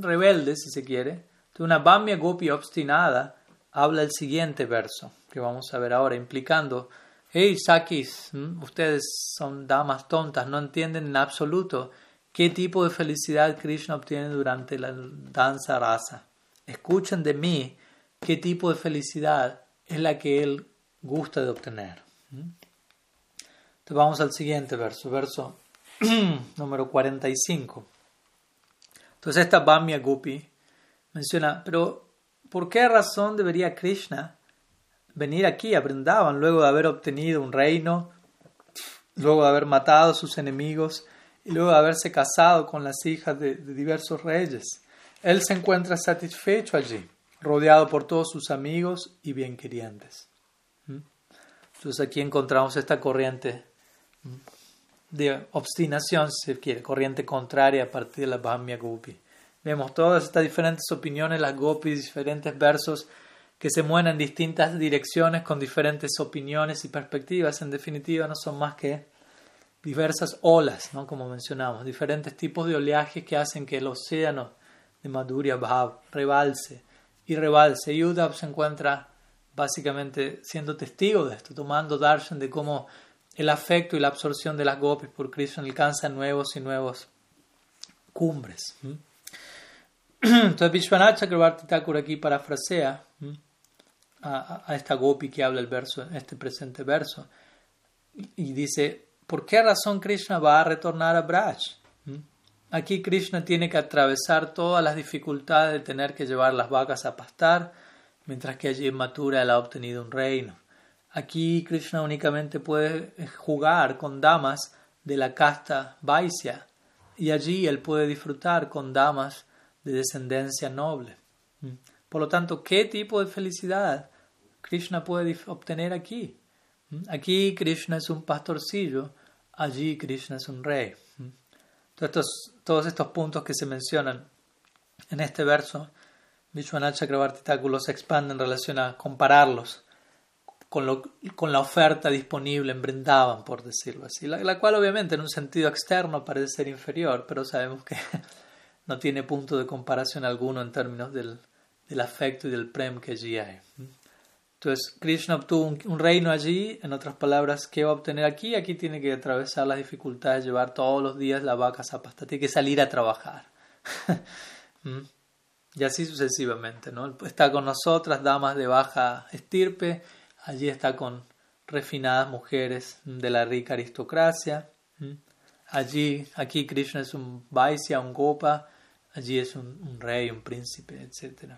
rebelde, si se quiere. Entonces, una Bamya Gopi obstinada habla el siguiente verso, que vamos a ver ahora, implicando, hey Sakis, ustedes son damas tontas, no entienden en absoluto qué tipo de felicidad Krishna obtiene durante la danza rasa. Escuchen de mí qué tipo de felicidad es la que él gusta de obtener. Entonces vamos al siguiente verso, verso número 45. Entonces esta Bamya Gupi menciona, pero ¿por qué razón debería Krishna venir aquí a Brindavan luego de haber obtenido un reino, luego de haber matado a sus enemigos y luego de haberse casado con las hijas de, de diversos reyes? Él se encuentra satisfecho allí, rodeado por todos sus amigos y bienquerientes. Entonces aquí encontramos esta corriente de obstinación, si quiere, corriente contraria a partir de la Bhamya Gopi. Vemos todas estas diferentes opiniones, las Gopis, diferentes versos que se mueven en distintas direcciones con diferentes opiniones y perspectivas. En definitiva, no son más que diversas olas, ¿no? como mencionamos, diferentes tipos de oleaje que hacen que el océano de Madhurya Bhav rebalse y rebalse. Y Uddhav se encuentra básicamente siendo testigo de esto, tomando darshan de cómo el afecto y la absorción de las gopis por Krishna alcanzan nuevos y nuevos cumbres. Entonces Vishwanath Chakrabarti aquí parafrasea a, a, esta gopi que habla el verso, este presente verso, y dice, ¿por qué razón Krishna va a retornar a Braj? Aquí Krishna tiene que atravesar todas las dificultades de tener que llevar las vacas a pastar, mientras que allí en Mathura él ha obtenido un reino. Aquí Krishna únicamente puede jugar con damas de la casta Vaisya y allí él puede disfrutar con damas de descendencia noble. Por lo tanto, ¿qué tipo de felicidad Krishna puede obtener aquí? Aquí Krishna es un pastorcillo, allí Krishna es un rey. Mm. todos estos puntos que se mencionan en este verso Vishwanath Chakrabarti Thakur se expande en relación a compararlos con, lo, con la oferta disponible en Brindavan, por decirlo así, la, cual obviamente en un sentido externo parece ser inferior, pero sabemos que no tiene punto de comparación alguno en términos del, del afecto y del prem que allí hay. Entonces, Krishna obtuvo un, un, reino allí, en otras palabras, ¿qué va a obtener aquí? Aquí tiene que atravesar las dificultades, llevar todos los días la vaca zapasta, tiene que salir a trabajar. Y así sucesivamente, ¿no? Está con nosotras, damas de baja estirpe, allí está con refinadas mujeres de la rica aristocracia. Allí, aquí Krishna es un Vaisya, un Gopa, allí es un, rey, un príncipe, etc.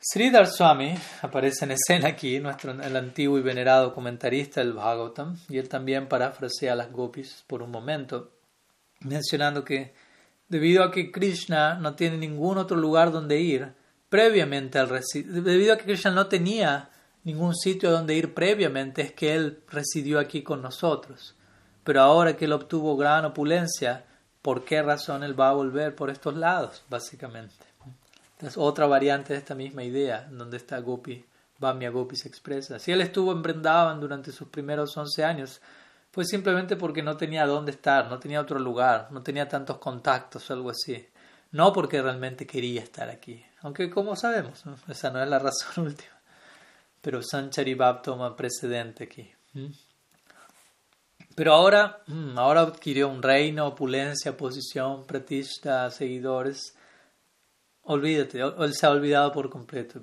Sridhar Swami aparece en escena aquí, nuestro, el antiguo y venerado comentarista del Bhagavatam, y él también parafrasea a las gopis por un momento, mencionando que debido a que Krishna no tiene ningún otro lugar donde ir, previamente al debido a que Krishna no tenía ningún sitio donde ir previamente, es que él residió aquí con nosotros. Pero ahora que él obtuvo gran opulencia, ¿por qué razón él va a volver por estos lados, básicamente? Es otra variante de esta misma idea, donde está Gopi, Vamya Gopi se expresa. Si él estuvo en Brindavan durante sus primeros 11 años, fue simplemente porque no tenía dónde estar, no tenía otro lugar, no tenía tantos contactos o algo así. No porque realmente quería estar aquí. Aunque, como sabemos, esa no es la razón última. Pero Sanchari Bab toma precedente aquí. Pero ahora, ahora adquirió un reino, opulencia, posición, pratista, seguidores. Olvídate, él se ha olvidado por completo.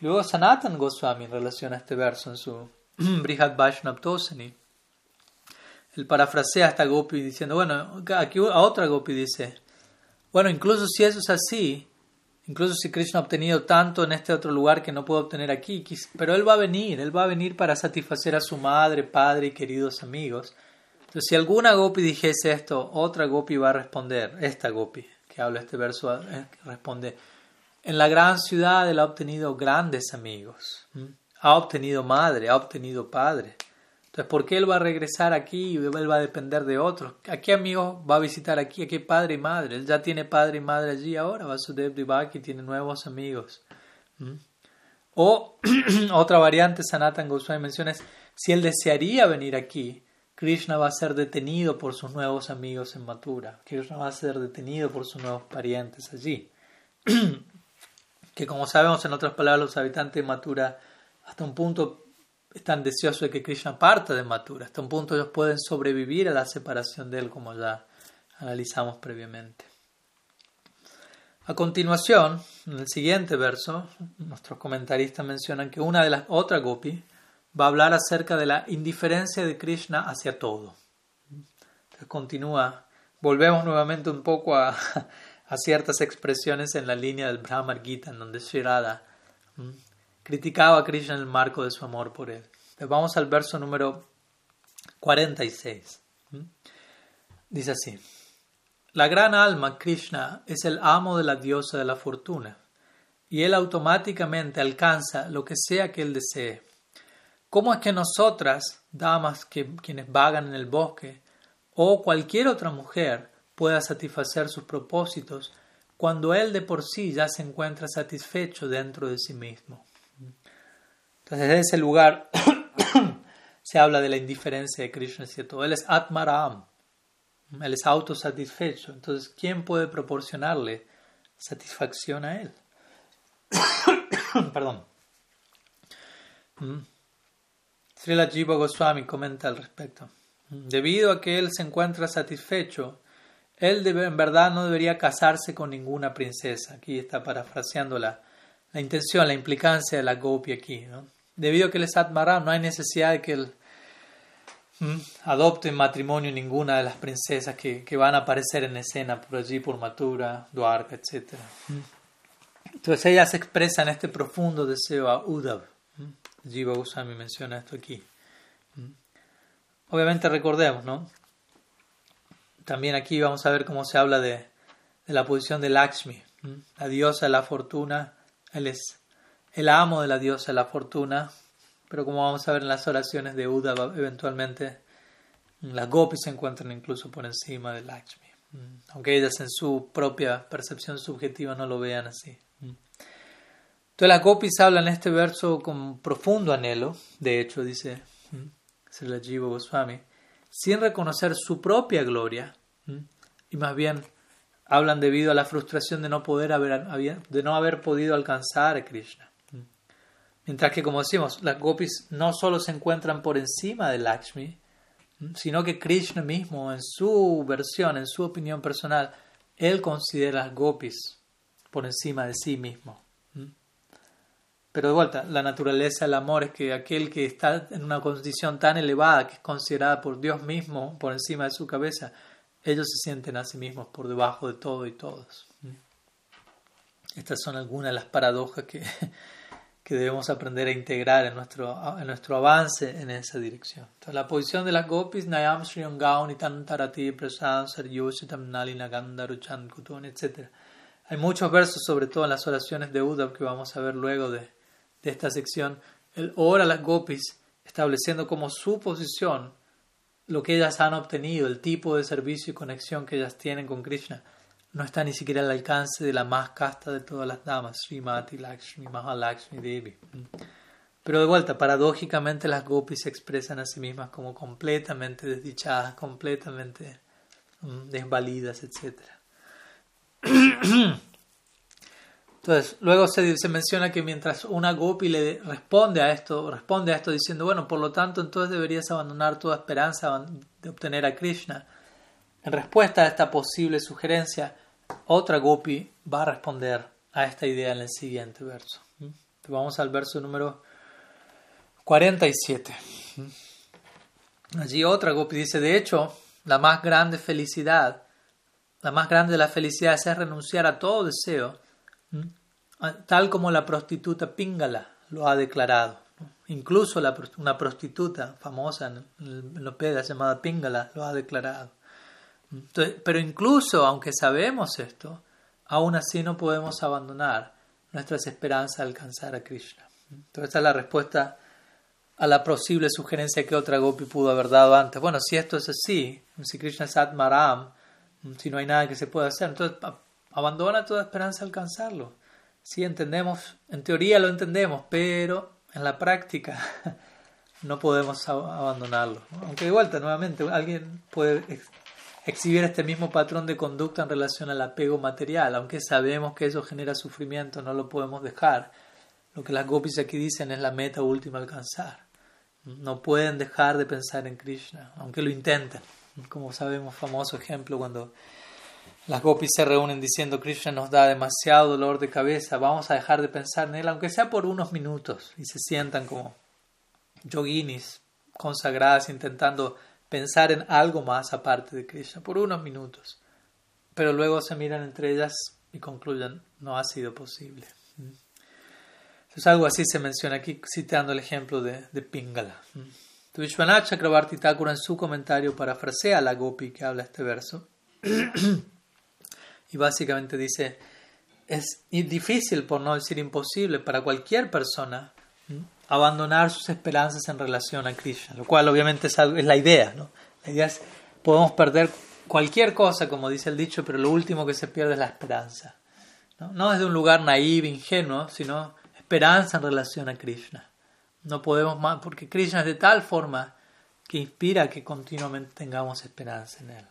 Luego Sanatan Goswami relaciona este verso en su Brihad Vaishnav Tosani. Él parafrasea a esta Gopi diciendo, bueno, aquí a otra Gopi dice, bueno, incluso si eso es así, incluso si Krishna ha obtenido tanto en este otro lugar que no puede obtener aquí, pero él va a venir, él va a venir para satisfacer a su madre, padre y queridos amigos. Entonces, si alguna Gopi dijese esto, otra Gopi va a responder, esta Gopi que habla este verso eh, responde, en la gran ciudad él ha obtenido grandes amigos ha obtenido madre, ha obtenido padre. Entonces, ¿por qué él va a regresar aquí y él va a depender de otros? ¿A qué amigo va a visitar aquí? ¿A qué padre y madre? Él ya tiene padre y madre allí ahora. Vasudev Divaki tiene nuevos amigos. ¿Mm? O otra variante, Sanatan Goswami menciona es, si él desearía venir aquí, Krishna va a ser detenido por sus nuevos amigos en Mathura. Krishna va a ser detenido por sus nuevos parientes allí. que como sabemos, en otras palabras, los habitantes de Mathura hasta un punto están deseosos de que Krishna parta de Mathura. Hasta un punto ellos pueden sobrevivir a la separación de él, como ya analizamos previamente. A continuación, en el siguiente verso, nuestros comentaristas mencionan que una de las otras gopi va a hablar acerca de la indiferencia de Krishna hacia todo. Entonces continúa, volvemos nuevamente un poco a, a ciertas expresiones en la línea del Brahmar Gita, en donde Shirada criticaba a Krishna en el marco de su amor por él. vamos al verso número 46. Dice así, la gran alma Krishna es el amo de la diosa de la fortuna y él automáticamente alcanza lo que sea que él desee. ¿Cómo es que nosotras, damas que, quienes vagan en el bosque, o cualquier otra mujer pueda satisfacer sus propósitos cuando él de por sí ya se encuentra satisfecho dentro de sí mismo? Entonces, en ese lugar se habla de la indiferencia de Krishna, ¿cierto? Él es Atmaram, él es autosatisfecho. Entonces, ¿quién puede proporcionarle satisfacción a él? Perdón. Mm. Srila Jiva Goswami comenta al respecto. Debido a que él se encuentra satisfecho, él en verdad no debería casarse con ninguna princesa. Aquí está parafraseando la, la intención, la implicancia de la gopi aquí. Debido a que él es Atmaram, no hay necesidad de que él mm, adopte en matrimonio ninguna de las princesas que, van a aparecer en escena por allí, por Mathura, Dwarka, etc. Entonces ella se expresa en este profundo deseo a Uddhav. Jiva Goswami menciona esto aquí. Obviamente recordemos, ¿no? También aquí vamos a ver cómo se habla de, de la posición de Lakshmi, la diosa de la fortuna. Él es el amo de la diosa la fortuna, pero como vamos a ver en las oraciones de Uda, eventualmente las gopis se encuentran incluso por encima de Lakshmi, mm, aunque ellas en su propia percepción subjetiva no lo vean así. Mm. Entonces las gopis hablan este verso con profundo anhelo, de hecho dice mm, Srila Jiva Goswami, sin reconocer su propia gloria, y más bien hablan debido a la frustración de no, poder haber, de no haber podido alcanzar a Krishna. Mientras que, como decimos, las gopis no solo se encuentran por encima de Lakshmi, sino que Krishna mismo, en su versión, en su opinión personal, él considera las gopis por encima de sí mismo. Pero de vuelta, la naturaleza del amor es que aquel que está en una condición tan elevada, que es considerada por Dios mismo por encima de su cabeza, ellos se sienten a sí mismos por debajo de todo y todos. Estas son algunas de las paradojas que que debemos aprender a integrar en nuestro, en nuestro avance en esa dirección. Entonces, la posición de las gopis, Nayam Shriyongaon, Nitan Tarati, Prasad, Saryoshitam, Nalina, Ruchan, Kutun, etc. hay muchos versos, sobre todo en las oraciones de Uddhav, que vamos a ver luego de, de esta sección. El ora a las gopis, estableciendo como su posición lo que ellas han obtenido, el tipo de servicio y conexión que ellas tienen con Krishna, no está ni siquiera al alcance de la más casta de todas las damas, Srimati Lakshmi, Mahalakshmi Devi. Pero de vuelta, paradójicamente las gopis se expresan a sí mismas como completamente desdichadas, completamente mm, desvalidas, etc. Entonces, luego se, se, menciona que mientras una gopi le responde a esto, responde a esto diciendo, bueno, por lo tanto, entonces deberías abandonar toda esperanza de obtener a Krishna. En respuesta a esta posible sugerencia, otra gopi va a responder a esta idea en el siguiente verso. Vamos al verso número 47. Allí otra gopi dice, de hecho, la más grande felicidad, la más grande de las felicidades es renunciar a todo deseo tal como la prostituta Pingala lo ha declarado. Incluso una prostituta famosa en Vedas llamada Pingala lo ha declarado. Pero incluso aunque sabemos esto, aún así no podemos abandonar nuestras esperanzas de alcanzar a Krishna. Entonces esta es la respuesta a la posible sugerencia que otra Gopi pudo haber dado antes. Bueno, si esto es así, si Krishna es Atmaram, si no hay nada que se pueda hacer, entonces abandona toda esperanza de alcanzarlo. Sí, entendemos, en teoría lo entendemos, pero en la práctica no podemos abandonarlo. Aunque de vuelta, nuevamente, alguien puede exhibir este mismo patrón de conducta en relación al apego material, aunque sabemos que eso genera sufrimiento, no lo podemos dejar. Lo que las gopis aquí dicen es la meta última alcanzar. No pueden dejar de pensar en Krishna, aunque lo intenten. Como sabemos, famoso ejemplo cuando las gopis se reúnen diciendo Krishna nos da demasiado dolor de cabeza, vamos a dejar de pensar en él, aunque sea por unos minutos, y se sientan como yoginis consagradas intentando pensar en algo más aparte de Krishna, por unos minutos. Pero luego se miran entre ellas y concluyen, no ha sido posible. Entonces algo así se menciona aquí citando el ejemplo de, de Pingala. Vishwanath Chakrabarti en su comentario parafrasea a la gopi que habla este verso. Y básicamente dice, es difícil, por no decir imposible, para cualquier persona abandonar sus esperanzas en relación a Krishna, lo cual obviamente es, la idea. ¿no? La idea es, podemos perder cualquier cosa, como dice el dicho, pero lo último que se pierde es la esperanza. No, no desde un lugar naive, ingenuo, sino esperanza en relación a Krishna. No podemos más, porque Krishna es de tal forma que inspira que continuamente tengamos esperanza en él.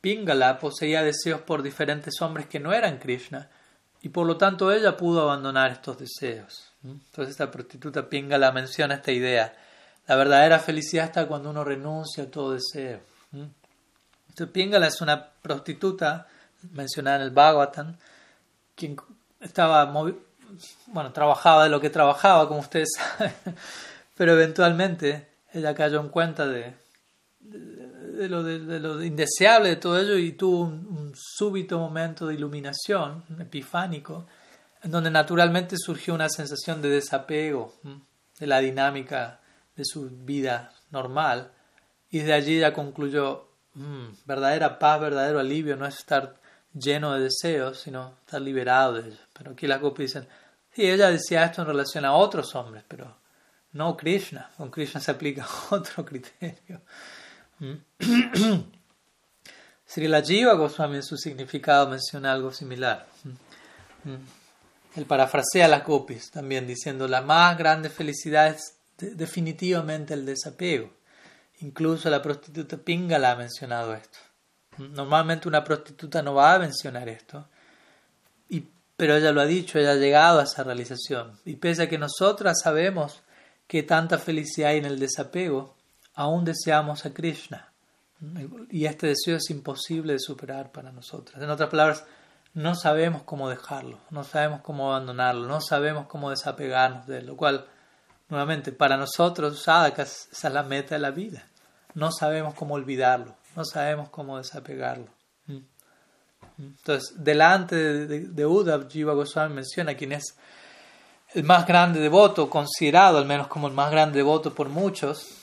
Pingala poseía deseos por diferentes hombres que no eran Krishna y por lo tanto ella pudo abandonar estos deseos. Entonces esta prostituta Pingala menciona esta idea. La verdadera felicidad está cuando uno renuncia a todo deseo. Entonces Pingala es una prostituta mencionada en el Bhagavatam, quien estaba bueno, trabajaba de lo que trabajaba, como ustedes saben, pero eventualmente ella cayó en cuenta de, de lo, de, lo indeseable de todo ello y tuvo un, súbito momento de iluminación, epifánico, en donde naturalmente surgió una sensación de desapego de la dinámica de su vida normal y de allí ya concluyó, mm, verdadera paz, verdadero alivio no es estar lleno de deseos, sino estar liberado de ellos. Pero aquí las copias dicen, sí, ella decía esto en relación a otros hombres, pero no Krishna. Con Krishna se aplica otro criterio. Sri la Jiva Goswami en su significado menciona algo similar. Él parafrasea a las también diciendo la más grande felicidad es definitivamente el desapego. Incluso la prostituta Pingala ha mencionado esto. Normalmente una prostituta no va a mencionar esto, y, pero ella lo ha dicho, ella ha llegado a esa realización. Y pese a que nosotras sabemos que tanta felicidad hay en el desapego, aún deseamos a Krishna. Y este deseo es imposible de superar para nosotros. En otras palabras, no sabemos cómo dejarlo, no sabemos cómo abandonarlo, no sabemos cómo desapegarnos de él, lo cual, nuevamente, para nosotros, sadhakas, es la meta de la vida. No sabemos cómo olvidarlo, no sabemos cómo desapegarlo. Entonces, delante de, de, Jiva Goswami menciona quién es el más grande devoto, considerado al menos como el más grande devoto por muchos,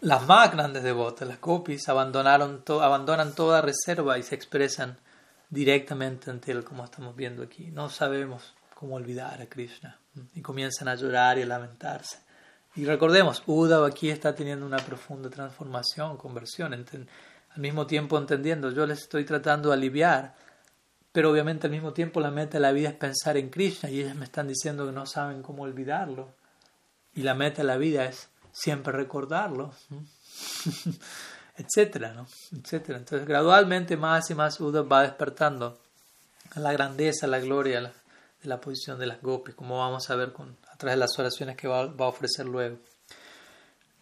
las más grandes devotas, las gopis, abandonaron abandonan toda reserva y se expresan directamente ante él, como estamos viendo aquí. No sabemos cómo olvidar a Krishna. Y comienzan a llorar y a lamentarse. Y recordemos, Uddhav aquí está teniendo una profunda transformación, conversión, al mismo tiempo entendiendo, yo les estoy tratando de aliviar, pero obviamente al mismo tiempo la meta de la vida es pensar en Krishna y ellos me están diciendo que no saben cómo olvidarlo. Y la meta de la vida es siempre recordarlo, etcétera, etcétera. Entonces gradualmente más y más Uddhav va despertando a la grandeza, a la gloria de la posición de las gopis, como vamos a ver con, a través de las oraciones que va, a ofrecer luego.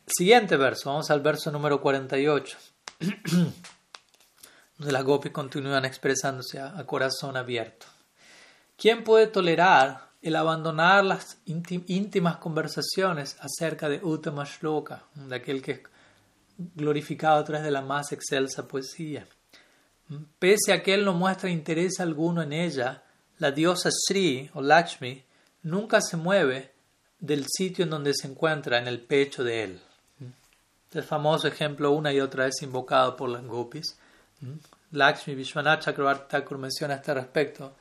Siguiente verso, vamos al verso número 48 donde las gopis continúan expresándose a, corazón abierto. ¿Quién puede tolerar el abandonar las íntimas conversaciones acerca de Uttama Shloka, de aquel que es glorificado a través de la más excelsa poesía? Pese a que él no muestra interés alguno en ella, la diosa Sri o Lakshmi nunca se mueve del sitio en donde se encuentra en el pecho de él. El famoso ejemplo una y otra vez invocado por las gopis. Lakshmi Vishwanath Chakravarti menciona este respecto.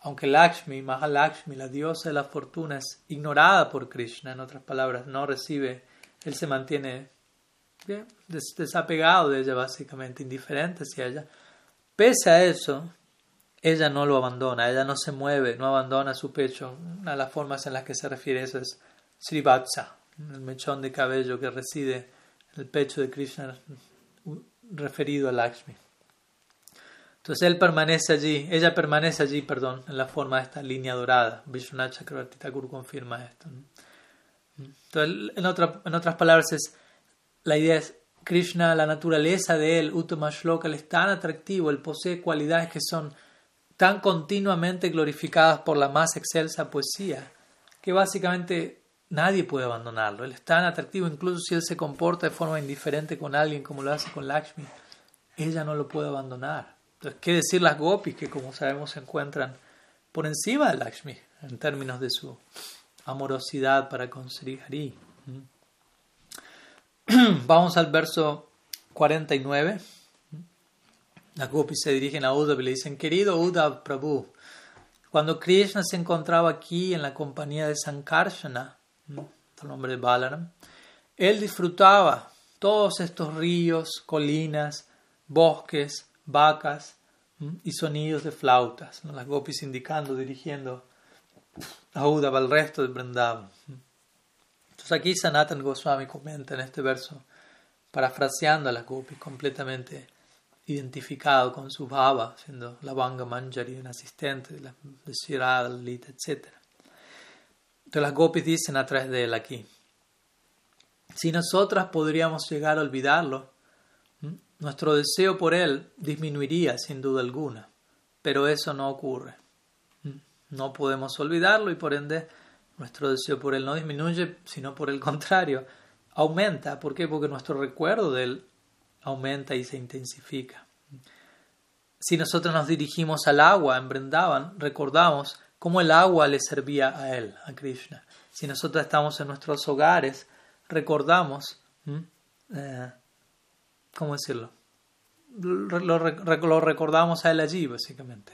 Aunque Lakshmi, Mahalakshmi, la diosa de la fortuna, es ignorada por Krishna, en otras palabras, no recibe, él se mantiene desapegado de ella, básicamente, indiferente hacia ella. Pese a eso, ella no lo abandona, ella no se mueve, no abandona su pecho. Una de las formas en las que se refiere eso es Srivatsa, el mechón de cabello que reside el pecho de Krishna referido a Lakshmi. Entonces él permanece allí, ella permanece allí, perdón, en la forma de esta línea dorada. Vishwanath Chakravarti Thakur confirma esto. Entonces, en, otra, en otras palabras, es, la idea es Krishna, la naturaleza de él, Uttama Shloka, es tan atractivo, él posee cualidades que son tan continuamente glorificadas por la más excelsa poesía, que básicamente Nadie puede abandonarlo. Él es tan atractivo, incluso si él se comporta de forma indiferente con alguien como lo hace con Lakshmi. Ella no lo puede abandonar. Entonces, ¿qué decir las gopis que, como sabemos, se encuentran por encima de Lakshmi en términos de su amorosidad para con Sri Hari? Vamos al verso 49. Las gopis se dirigen a Uddhav y le dicen: Querido Uddhav Prabhu, cuando Krishna se encontraba aquí en la compañía de Sankarshana, el nombre de Balaram, él disfrutaba todos estos ríos, colinas, bosques, vacas y sonidos de flautas, las gopis indicando, dirigiendo a Uddhava al resto de Vrindavan. Entonces aquí Sanatan Goswami comenta en este verso, parafraseando a las gopis, completamente identificado con su bhava, siendo la Vanga Manjari, un asistente de la de Lita, etc. Entonces las gopis dicen a través de él aquí, si nosotras podríamos llegar a olvidarlo, nuestro deseo por él disminuiría sin duda alguna, pero eso no ocurre. No podemos olvidarlo y por ende nuestro deseo por él no disminuye, sino por el contrario, aumenta. ¿Por qué? Porque nuestro recuerdo de él aumenta y se intensifica. Si nosotros nos dirigimos al agua en Brindavan, recordamos cómo el agua le servía a él, a Krishna. Si nosotros estamos en nuestros hogares, recordamos, eh, ¿cómo decirlo? Lo, recordamos a él allí, básicamente.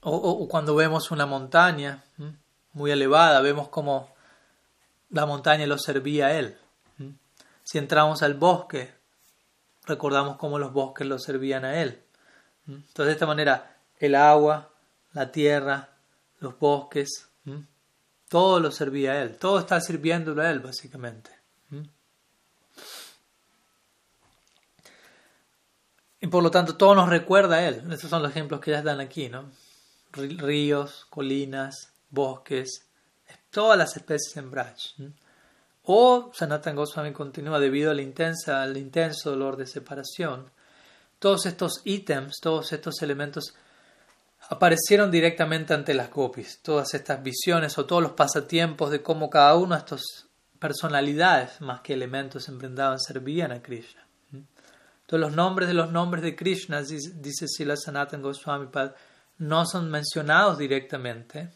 O, cuando vemos una montaña muy elevada, vemos cómo la montaña lo servía a él. Si entramos al bosque, recordamos cómo los bosques lo servían a él. Entonces, de esta manera, el agua, la tierra, los bosques, todo lo servía a él, todo está sirviéndolo a él básicamente. Y por lo tanto todo nos recuerda a él. Estos son los ejemplos que ya dan aquí, ¿no? Ríos, colinas, bosques, todas las especies en Braj. O Sanatan Goswami continúa debido al, intensa, al intenso dolor de separación. Todos estos ítems, todos estos elementos aparecieron directamente ante las gopis, todas estas visiones o todos los pasatiempos de cómo cada uno de estas personalidades, más que elementos en servían a Krishna. Entonces los nombres de los nombres de Krishna, dice Sila Sanatan Goswami no son mencionados directamente,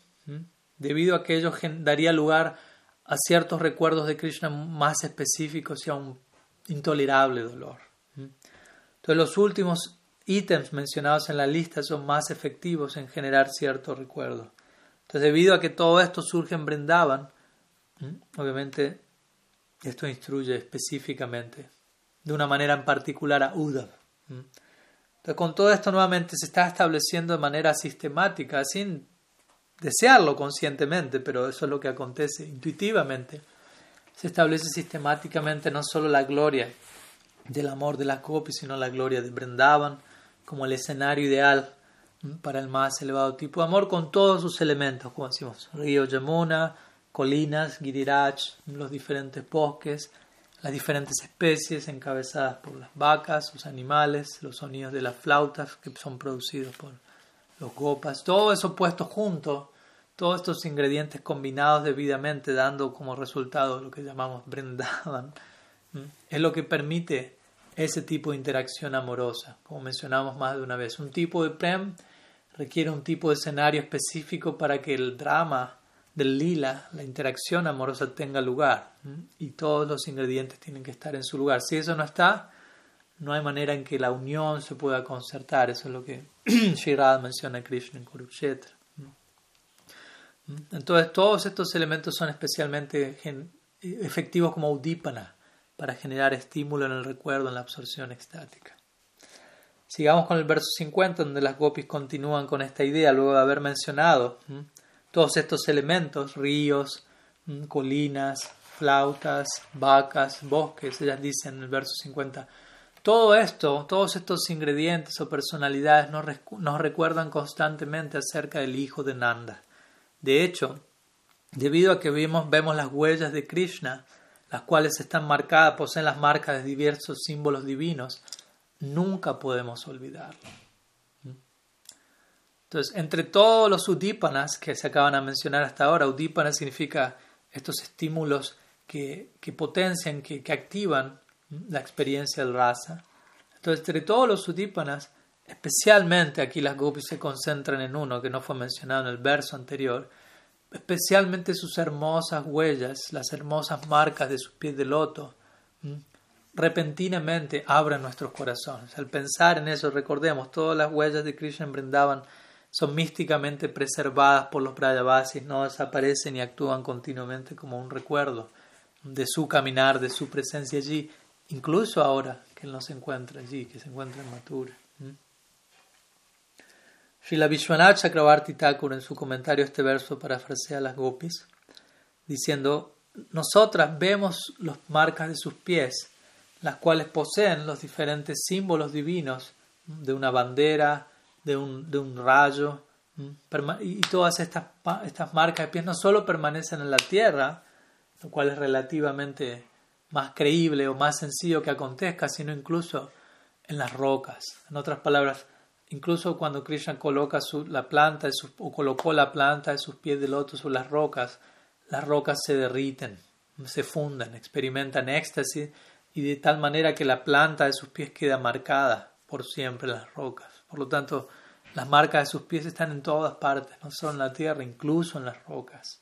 debido a que ello daría lugar a ciertos recuerdos de Krishna más específicos y a un intolerable dolor. Entonces los últimos ítems mencionados en la lista son más efectivos en generar cierto recuerdo. Entonces, debido a que todo esto surge en Brindavan, obviamente esto instruye específicamente, de una manera en particular a Uddhav. Entonces, con todo esto nuevamente se está estableciendo de manera sistemática, sin desearlo conscientemente, pero eso es lo que acontece intuitivamente. Se establece sistemáticamente no solo la gloria del amor de la copia, sino la gloria de Brindavan como el escenario ideal para el más elevado tipo de amor con todos sus elementos, como decimos, río Yamuna, colinas, Giriraj, los diferentes bosques, las diferentes especies encabezadas por las vacas, los animales, los sonidos de las flautas que son producidos por los gopas, todo eso puesto junto, todos estos ingredientes combinados debidamente dando como resultado lo que llamamos Brindavan, es lo que permite ese tipo de interacción amorosa, como mencionamos más de una vez. Un tipo de prem requiere un tipo de escenario específico para que el drama del lila, la interacción amorosa tenga lugar y todos los ingredientes tienen que estar en su lugar. Si eso no está, no hay manera en que la unión se pueda concertar. Eso es lo que Shirad menciona a Krishna en Kurukshetra. Entonces, todos estos elementos son especialmente efectivos como udipana para generar estímulo en el recuerdo, en la absorción extática. Sigamos con el verso 50, donde las gopis continúan con esta idea, luego de haber mencionado todos estos elementos, ríos, colinas, flautas, vacas, bosques, ellas dicen en el verso 50, todo esto, todos estos ingredientes o personalidades nos, recuerdan constantemente acerca del hijo de Nanda. De hecho, debido a que vemos las huellas de Krishna, las cuales están marcadas, poseen las marcas de diversos símbolos divinos, nunca podemos olvidarlo. Entonces, entre todos los udípanas que se acaban de mencionar hasta ahora, udípana significa estos estímulos que, que potencian, que, que, activan la experiencia del rasa. Entonces, entre todos los udípanas, especialmente aquí las gopis se concentran en uno que no fue mencionado en el verso anterior, especialmente sus hermosas huellas, las hermosas marcas de sus pies de loto, repentinamente abren nuestros corazones. Al pensar en eso, recordemos, todas las huellas de Krishna en Brindavan son místicamente preservadas por los Brajavasis, no desaparecen y actúan continuamente como un recuerdo de su caminar, de su presencia allí, incluso ahora que él no se encuentra allí, que se encuentra en Mathura. Srila Vishwanath Chakravarti en su comentario este verso parafrasea a las gopis, diciendo, nosotras vemos las marcas de sus pies, las cuales poseen los diferentes símbolos divinos de una bandera, de un, rayo, y todas estas, estas marcas de pies no solo permanecen en la tierra, lo cual es relativamente más creíble o más sencillo que acontezca, sino incluso en las rocas. En otras palabras, Incluso cuando Krishna coloca la planta o colocó la planta de sus pies de loto sobre las rocas, las rocas se derriten, se funden, experimentan éxtasis y de tal manera que la planta de sus pies queda marcada por siempre en las rocas. Por lo tanto, las marcas de sus pies están en todas partes, no solo en la tierra, incluso en las rocas.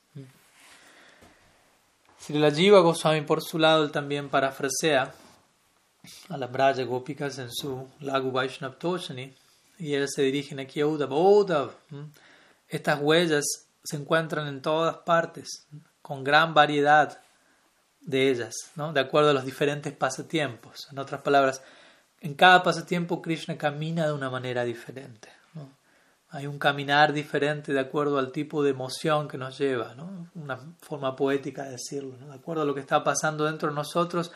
Si la Jiva Goswami por su lado él también parafrasea a las Braya Gópicas en su Lagu Vaishnav Toshani, y él se dirigen aquí a Uddhav. Uddhav, estas huellas se encuentran en todas partes, con gran variedad de ellas, ¿no? de acuerdo a los diferentes pasatiempos. En otras palabras, en cada pasatiempo Krishna camina de una manera diferente. Hay un caminar diferente de acuerdo al tipo de emoción que nos lleva, ¿no? una forma poética de decirlo. De acuerdo a lo que está pasando dentro de nosotros,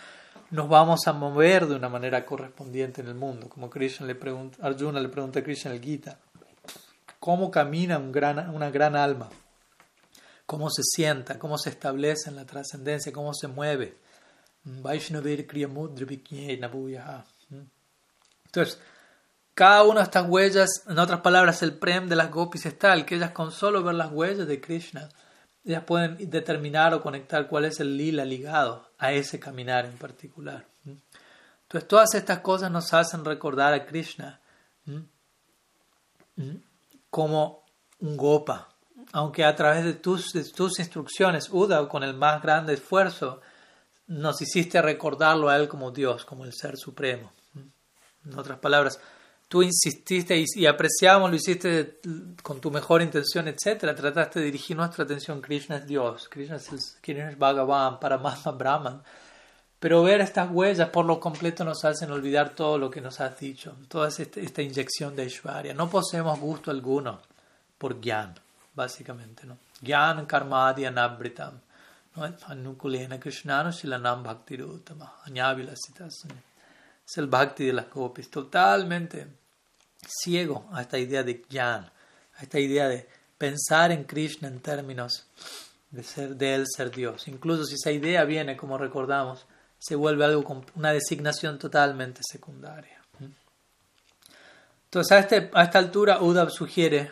nos vamos a mover de una manera correspondiente en el mundo. Como Krishna le pregunta, Arjuna le pregunta a Krishna el Gita, ¿cómo camina un gran, una gran alma? ¿Cómo se sienta? ¿Cómo se establece en la trascendencia? ¿Cómo se mueve? Entonces, cada una de estas huellas, en otras palabras, el prem de las gopis es tal que ellas con solo ver las huellas de Krishna ellas pueden determinar o conectar cuál es el lila ligado a ese caminar en particular. Entonces todas estas cosas nos hacen recordar a Krishna como un gopa, aunque a través de tus, tus instrucciones, Uda, con el más grande esfuerzo, nos hiciste recordarlo a Él como Dios, como el Ser Supremo. En otras palabras, tú insististe y, apreciamos, lo hiciste con tu mejor intención, etc. Trataste de dirigir nuestra atención. Krishna es Dios, Krishna es, Krishna es Bhagavan, Paramatma Brahman. Pero ver estas huellas por lo completo nos hacen olvidar todo lo que nos has dicho, toda esta, inyección de Ishvarya. No poseemos gusto alguno por Gyan, básicamente. ¿no? Gyan karmadi anabritam. Anukulena krishnano shilanam bhaktirutama. Es el bhakti de las gopis, totalmente ciego a esta idea de Gyan, a esta idea de pensar en Krishna en términos de ser de él ser Dios. Incluso si esa idea viene, como recordamos, se vuelve algo una designación totalmente secundaria. Entonces, a, este, a esta altura, Uddhav sugiere,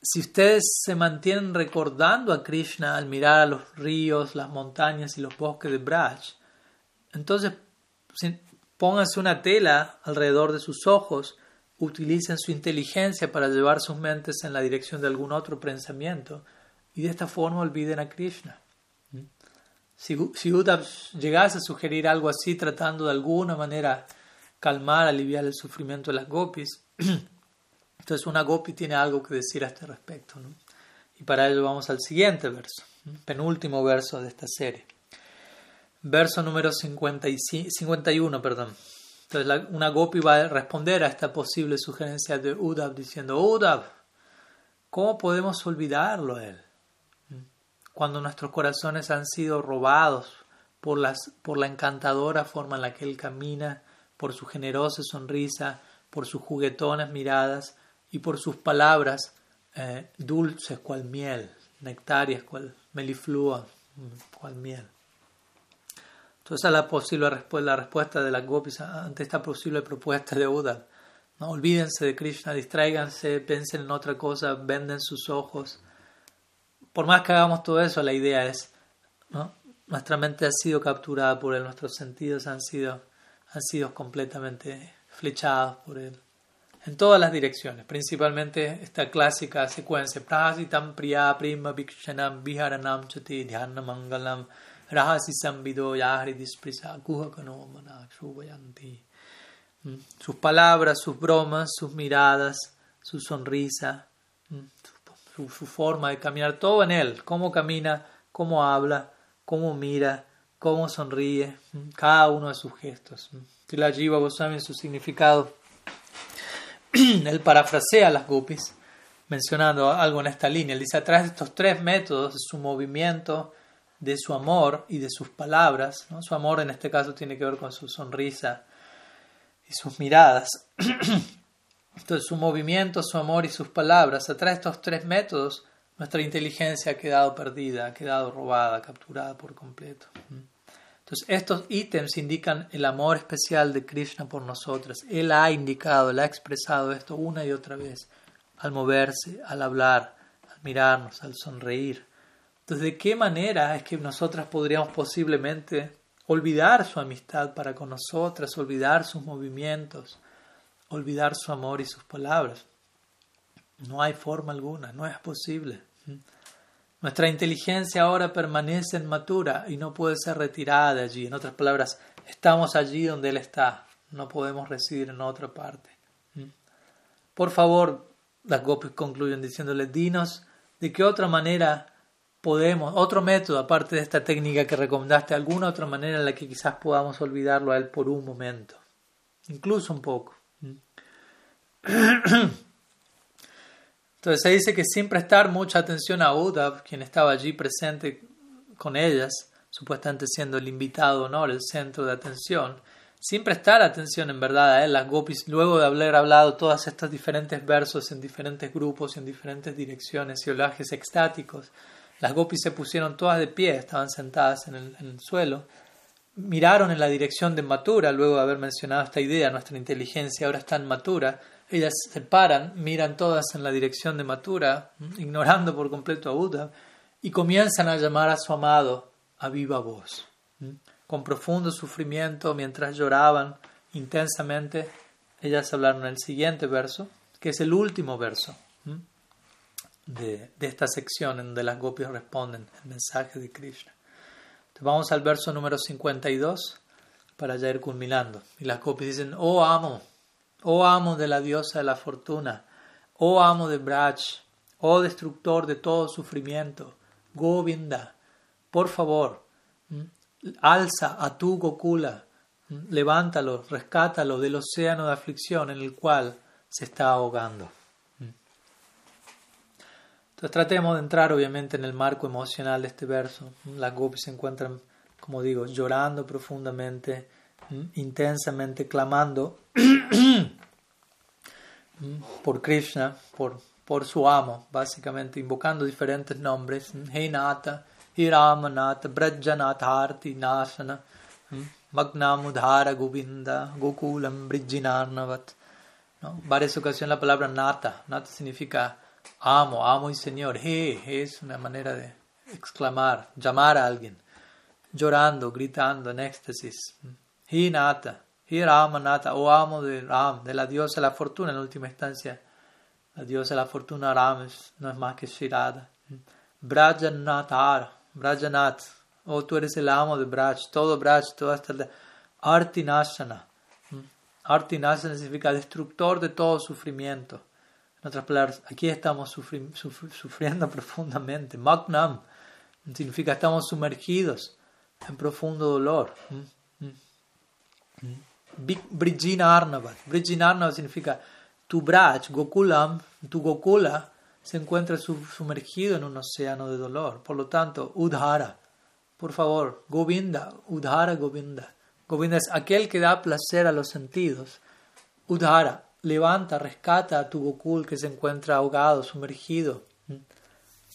si ustedes se mantienen recordando a Krishna al mirar a los ríos, las montañas y los bosques de Braj, entonces pónganse una tela alrededor de sus ojos, utilicen su inteligencia para llevar sus mentes en la dirección de algún otro pensamiento y de esta forma olviden a Krishna. Si, si llegase a sugerir algo así, tratando de alguna manera calmar, aliviar el sufrimiento de las gopis, entonces una gopi tiene algo que decir a este respecto. Y para ello vamos al siguiente verso, penúltimo verso de esta serie. Verso número 51, perdón. Entonces una gopi va a responder a esta posible sugerencia de Uddhav diciendo, Uddhav, ¿cómo podemos olvidarlo él? cuando nuestros corazones han sido robados por la encantadora forma en la que Él camina, por su generosa sonrisa, por sus juguetonas miradas y por sus palabras eh, dulces cual miel, nectarias cual meliflua, cual miel. Entonces, esa es la, posible la respuesta de las gopis ante esta posible propuesta de Uddhav. No olvídense de Krishna, distráiganse, piensen en otra cosa, venden sus ojos, por más que hagamos todo eso, la idea es, ¿no? nuestra mente ha sido capturada por él, nuestros sentidos han sido, han sido completamente flechados por él. En todas las direcciones, principalmente esta clásica secuencia, prasitam priya prima vikshanam viharanam chati dhyana mangalam mm. Sus palabras, sus bromas, sus miradas, su sonrisa, mm su, forma de caminar, todo en él, cómo camina, cómo habla, cómo mira, cómo sonríe, cada uno de sus gestos. la Jiva Goswami en su significado, él parafrasea las gopis, mencionando algo en esta línea. Él dice, a través de estos tres métodos, su movimiento, de su amor y de sus palabras, su amor en este caso tiene que ver con su sonrisa y sus miradas. Entonces su movimiento, su amor y sus palabras, a través de estos tres métodos, nuestra inteligencia ha quedado perdida, ha quedado robada, capturada por completo. Entonces estos ítems indican el amor especial de Krishna por nosotras. Él ha indicado, él ha expresado esto una y otra vez, al moverse, al hablar, al mirarnos, al sonreír. Entonces, ¿de qué manera es que nosotras podríamos posiblemente olvidar su amistad para con nosotras, olvidar sus movimientos? olvidar su amor y sus palabras. No hay forma alguna, no es posible. Nuestra inteligencia ahora permanece en matura y no puede ser retirada de allí. En otras palabras, estamos allí donde Él está, no podemos residir en otra parte. Por favor, las gopis concluyen diciéndole, dinos de qué otra manera podemos, otro método aparte de esta técnica que recomendaste, alguna otra manera en la que quizás podamos olvidarlo a Él por un momento, incluso un poco. Entonces se dice que sin prestar mucha atención a Uddhav, quien estaba allí presente con ellas, supuestamente siendo el invitado honor, el centro de atención, sin prestar atención en verdad a él, las gopis, luego de haber hablado todos estos diferentes versos en diferentes grupos en diferentes direcciones y olajes extáticos, las gopis se pusieron todas de pie, estaban sentadas en el, suelo, miraron en la dirección de Matura, luego de haber mencionado esta idea, nuestra inteligencia ahora está en Matura, ellas se paran, miran todas en la dirección de Matura, ignorando por completo a Buda, y comienzan a llamar a su amado a viva voz. Con profundo sufrimiento, mientras lloraban intensamente, ellas hablaron el siguiente verso, que es el último verso de, esta sección en donde las gopias responden el mensaje de Krishna. Entonces vamos al verso número 52 para ya ir culminando. Y las gopias dicen, oh amo, oh amo de la diosa de la fortuna, oh amo de Braj, oh destructor de todo sufrimiento, Govinda, por favor, alza a tu Gokula, levántalo, rescátalo del océano de aflicción en el cual se está ahogando. Entonces tratemos de entrar obviamente en el marco emocional de este verso. Las gopis se encuentran, como digo, llorando profundamente, intensamente, clamando por Krishna, por, su amo, básicamente invocando diferentes nombres. Hey Nata, Hiramanata, Brajanata, Arti, Nashana, Magnamudhara, Govinda, Gokulam, Brijinarnavat. ¿no? Varias ocasiones la palabra Nata. Nata significa amo, amo y señor. He, es una manera de exclamar, llamar a alguien, llorando, gritando en éxtasis. He Nata, He Ramanata, o amo de Ram, de la diosa de la fortuna en última instancia. La diosa de la fortuna Ram no es más que Shirada. Brajanatar, Brajanat, oh tú eres el amo de Braj, todo Braj, toda esta Artinashana. Artinashana significa destructor de todo sufrimiento. En otras palabras, aquí estamos sufriendo profundamente. Magnam significa estamos sumergidos en profundo dolor. Brijina Arnavat. Brijina Arnavat significa tu Braj, Gokulam, tu Gokula se encuentra sumergido en un océano de dolor. Por lo tanto, Udhara, por favor, Govinda, Udhara Govinda. Govinda es aquel que da placer a los sentidos. Udhara, levanta, rescata a tu Gokul que se encuentra ahogado, sumergido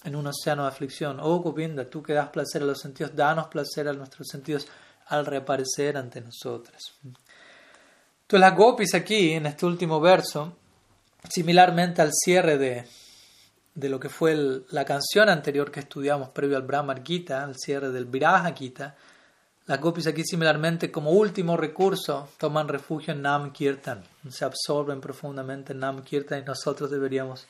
en un océano de aflicción. Oh Govinda, tú que das placer a los sentidos, danos placer a nuestros sentidos al reaparecer ante nosotros. Entonces las gopis aquí, en este último verso, similarmente al cierre de, de lo que fue la canción anterior que estudiamos previo al Brahmar Gita, al cierre del Viraja Gita, las gopis aquí similarmente como último recurso toman refugio en Nam Kirtan, se absorben profundamente en Nam Kirtan y nosotros deberíamos,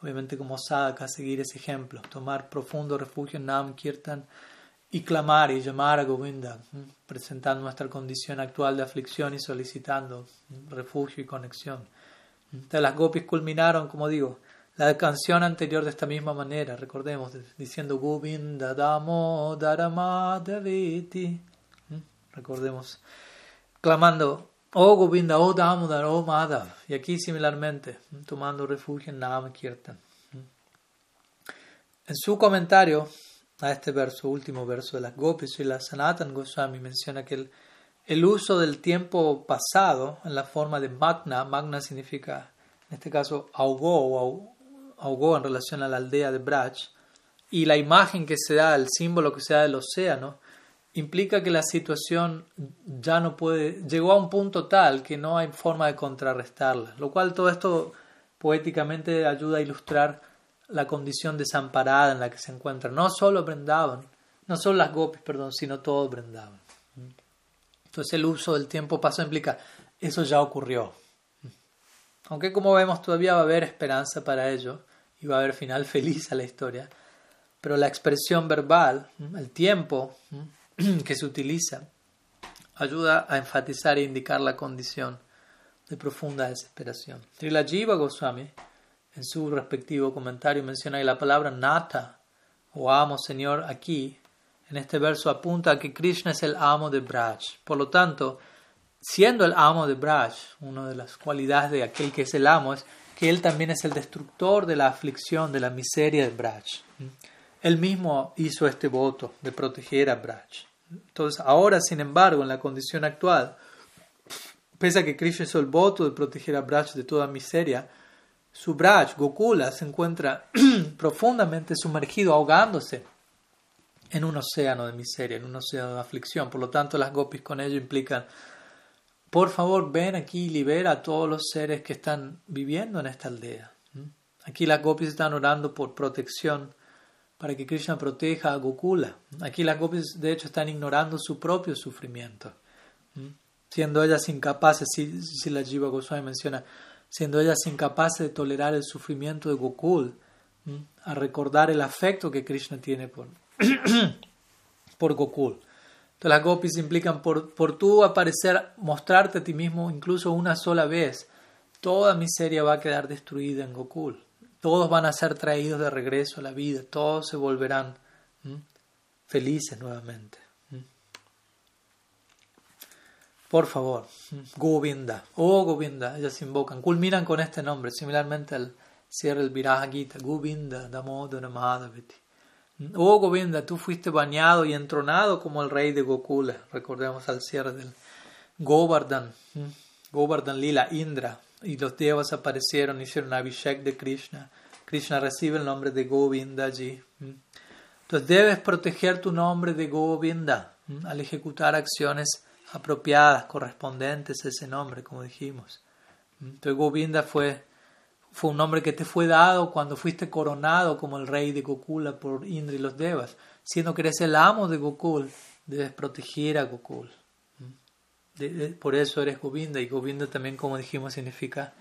obviamente como sadhaka, seguir ese ejemplo, tomar profundo refugio en Nam Kirtan y clamar y llamar a Govinda, presentando nuestra condición actual de aflicción y solicitando refugio y conexión. Entonces las gopis culminaron, como digo, la canción anterior de esta misma manera, recordemos, diciendo Govinda Damo Daviti. Recordemos, clamando Oh Govinda, Oh Damodar, Oh Madhav. Y aquí similarmente, tomando refugio en Nam Kirtan. En su comentario, a este verso, último verso de las Gopis, y la Sanatan Goswami menciona que el, uso del tiempo pasado en la forma de Magna, Magna significa, en este caso, ahogó ahogó en relación a la aldea de Braj, y la imagen que se da, el símbolo que se da del océano, implica que la situación ya no puede, llegó a un punto tal que no hay forma de contrarrestarla, lo cual todo esto poéticamente ayuda a ilustrar la condición desamparada en la que se encuentran. No solo brindaban, no solo las gopis, perdón, sino todos brindaban. Entonces el uso del tiempo pasó implica, eso ya ocurrió. Aunque como vemos todavía va a haber esperanza para ello y va a haber final feliz a la historia, pero la expresión verbal, el tiempo que se utiliza, ayuda a enfatizar e indicar la condición de profunda desesperación. Trilajiva Goswami en su respectivo comentario menciona que la palabra nata o amo Señor aquí en este verso apunta a que Krishna es el amo de Braj. Por lo tanto, siendo el amo de Braj, una de las cualidades de aquel que es el amo es que él también es el destructor de la aflicción, de la miseria de Braj. Él mismo hizo este voto de proteger a Braj. Entonces, ahora, sin embargo, en la condición actual, pese a que Krishna hizo el voto de proteger a Braj de toda miseria, su Braj, Gokula, se encuentra profundamente sumergido, ahogándose en un océano de miseria, en un océano de aflicción. Por lo tanto, las gopis con ello implican, por favor, ven aquí y libera a todos los seres que están viviendo en esta aldea. Aquí las gopis están orando por protección para que Krishna proteja a Gokula. Aquí las gopis, de hecho, están ignorando su propio sufrimiento, siendo ellas incapaces, si, si la Jiva Goswami menciona, siendo ellas incapaces de tolerar el sufrimiento de Gokul, a recordar el afecto que Krishna tiene por, por Gokul. Entonces las gopis implican por, por tú aparecer, mostrarte a ti mismo incluso una sola vez toda miseria va a quedar destruida en Gokul. Todos van a ser traídos de regreso a la vida, todos se volverán felices nuevamente. Por favor, Govinda, oh Govinda, ellas invocan, culminan con este nombre, similarmente al cierre del Viraja Gita, Govinda, Damodara Madhaviti. Oh Govinda, tú fuiste bañado y entronado como el rey de Gokula, recordemos al cierre del Govardhan, Govardhan Lila, Indra, y los devas aparecieron, hicieron Abhishek de Krishna. Krishna recibe el nombre de Govinda allí. Entonces debes proteger tu nombre de Govinda al ejecutar acciones apropiadas, correspondientes a ese nombre, como dijimos. Entonces Govinda fue, fue un nombre que te fue dado cuando fuiste coronado como el rey de Gokula por Indra y los devas. Siendo que eres el amo de Gokul, debes proteger a Gokul por eso eres Govinda y Govinda también, como dijimos, significa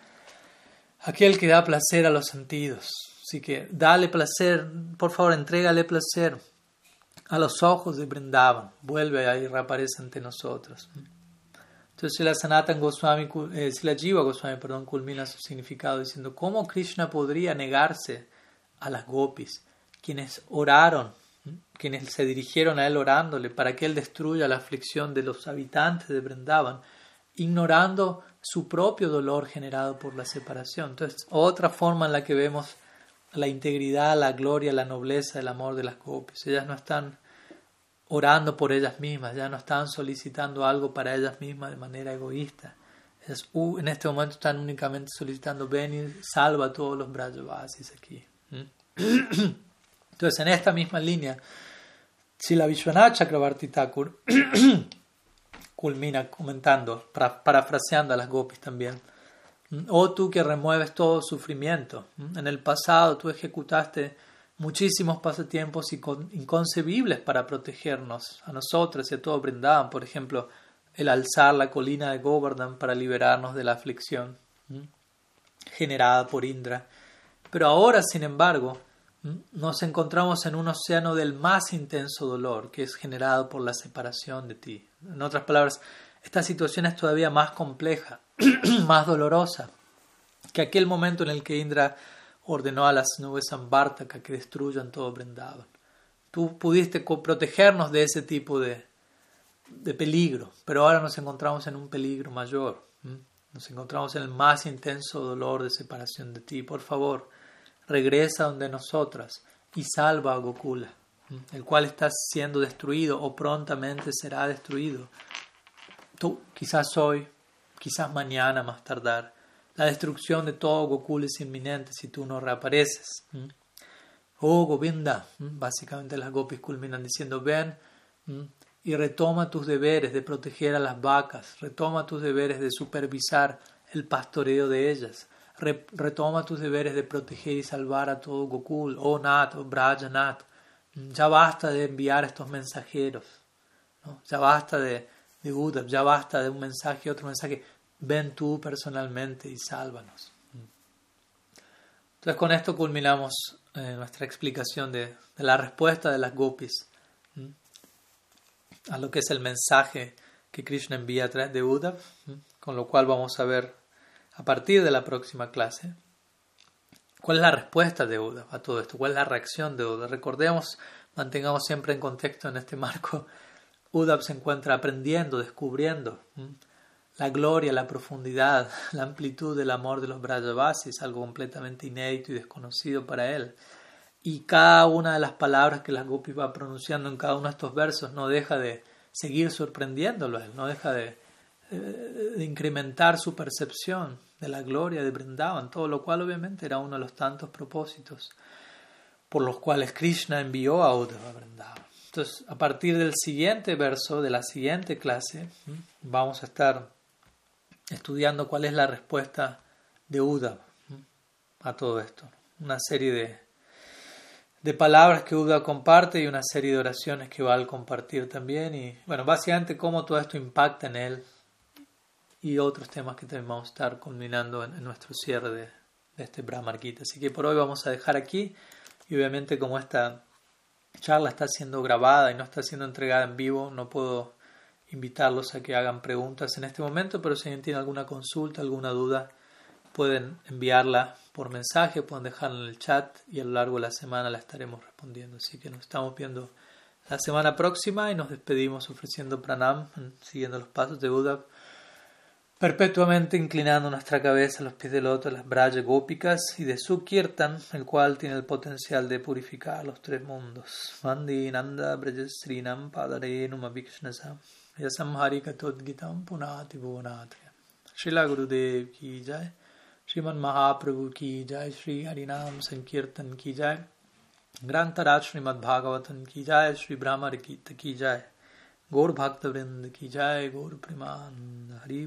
aquel que da placer a los sentidos. Así que dale placer, por favor, entrégale placer a los ojos de Brindavan. Vuelve a y reaparece ante nosotros. Entonces, si la Sanatan Goswami, eh, si la Jiva Goswami, perdón, culmina su significado diciendo: ¿Cómo Krishna podría negarse a las gopis, quienes oraron quienes se dirigieron a él orándole para que él destruya la aflicción de los habitantes de Brindavan, ignorando su propio dolor generado por la separación. Entonces, otra forma en la que vemos la integridad, la gloria, la nobleza, el amor de las gopis. Ellas no están orando por ellas mismas, ya no están solicitando algo para ellas mismas de manera egoísta. Ellas, uh, en este momento están únicamente solicitando, ven y salva a todos los Brajavasis aquí. Entonces, en esta misma línea, si la Chakrabarti Thakur culmina comentando, parafraseando a las gopis también, oh tú que remueves todo sufrimiento, en el pasado tú ejecutaste muchísimos pasatiempos inconcebibles para protegernos, a nosotros y a todo Brindavan, por ejemplo, el alzar la colina de Govardhan para liberarnos de la aflicción generada por Indra. Pero ahora, sin embargo, nos encontramos en un océano del más intenso dolor que es generado por la separación de ti. En otras palabras, esta situación es todavía más compleja, más dolorosa que aquel momento en el que Indra ordenó a las nubes Ambartaka que destruyan todo Vrindavan. Tú pudiste protegernos de ese tipo de, de peligro, pero ahora nos encontramos en un peligro mayor. Nos encontramos en el más intenso dolor de separación de ti. Por favor, regresa donde nosotras y salva a Gokula, el cual está siendo destruido o prontamente será destruido. Tú, quizás hoy, quizás mañana más tardar. La destrucción de todo Gokula es inminente si tú no reapareces. Oh Govinda, básicamente las gopis culminan diciendo, ven y retoma tus deberes de proteger a las vacas, retoma tus deberes de supervisar el pastoreo de ellas, retoma tus deberes de proteger y salvar a todo Gokul, oh Nat, oh Braja Ya basta de enviar estos mensajeros, ya basta de, de ya basta de un mensaje, otro mensaje. Ven tú personalmente y sálvanos. Entonces con esto culminamos eh, nuestra explicación de, la respuesta de las gopis a lo que es el mensaje que Krishna envía a través de Uddhav, con lo cual vamos a ver a partir de la próxima clase, ¿cuál es la respuesta de Uda a todo esto? ¿Cuál es la reacción de Uda? Recordemos, mantengamos siempre en contexto en este marco, Uda se encuentra aprendiendo, descubriendo la gloria, la profundidad, la amplitud del amor de los Brajavasis, algo completamente inédito y desconocido para él. Y cada una de las palabras que las Gopis va pronunciando en cada uno de estos versos no deja de seguir sorprendiéndolo no deja de, de incrementar su percepción de la gloria de Brindavan, todo lo cual obviamente era uno de los tantos propósitos por los cuales Krishna envió a Uddhava a Brindavan. Entonces, a partir del siguiente verso de la siguiente clase, vamos a estar estudiando cuál es la respuesta de Uddhava a todo esto. Una serie de, de palabras que Uddhava comparte y una serie de oraciones que va a compartir también. Y bueno, básicamente cómo todo esto impacta en él y otros temas que también vamos a estar culminando en, nuestro cierre de, este Brahma Así que por hoy vamos a dejar aquí y obviamente como esta charla está siendo grabada y no está siendo entregada en vivo, no puedo invitarlos a que hagan preguntas en este momento, pero si alguien tiene alguna consulta, alguna duda, pueden enviarla por mensaje, pueden dejarla en el chat y a lo largo de la semana la estaremos respondiendo. Así que nos estamos viendo la semana próxima y nos despedimos ofreciendo pranam, siguiendo los pasos de Buda, perpetuamente inclinando nuestra cabeza a los pies del otro, las brayas gópicas y de su kirtan, el cual tiene el potencial de purificar los tres mundos. Mandi Nanda Brajasrinam Padare Numavikshnasam Yasamhari Katodgitam Punati Bhuvanatri. Shila Gurudev ki jai, Shriman Mahaprabhu ki jai, Shri Harinam Sankirtan ki jai, Grantaraj Srimad Bhagavatam ki jai, Shri Brahmar Gita ki jai. गौर भक्तवृंद की जय गौर प्रेमान हरि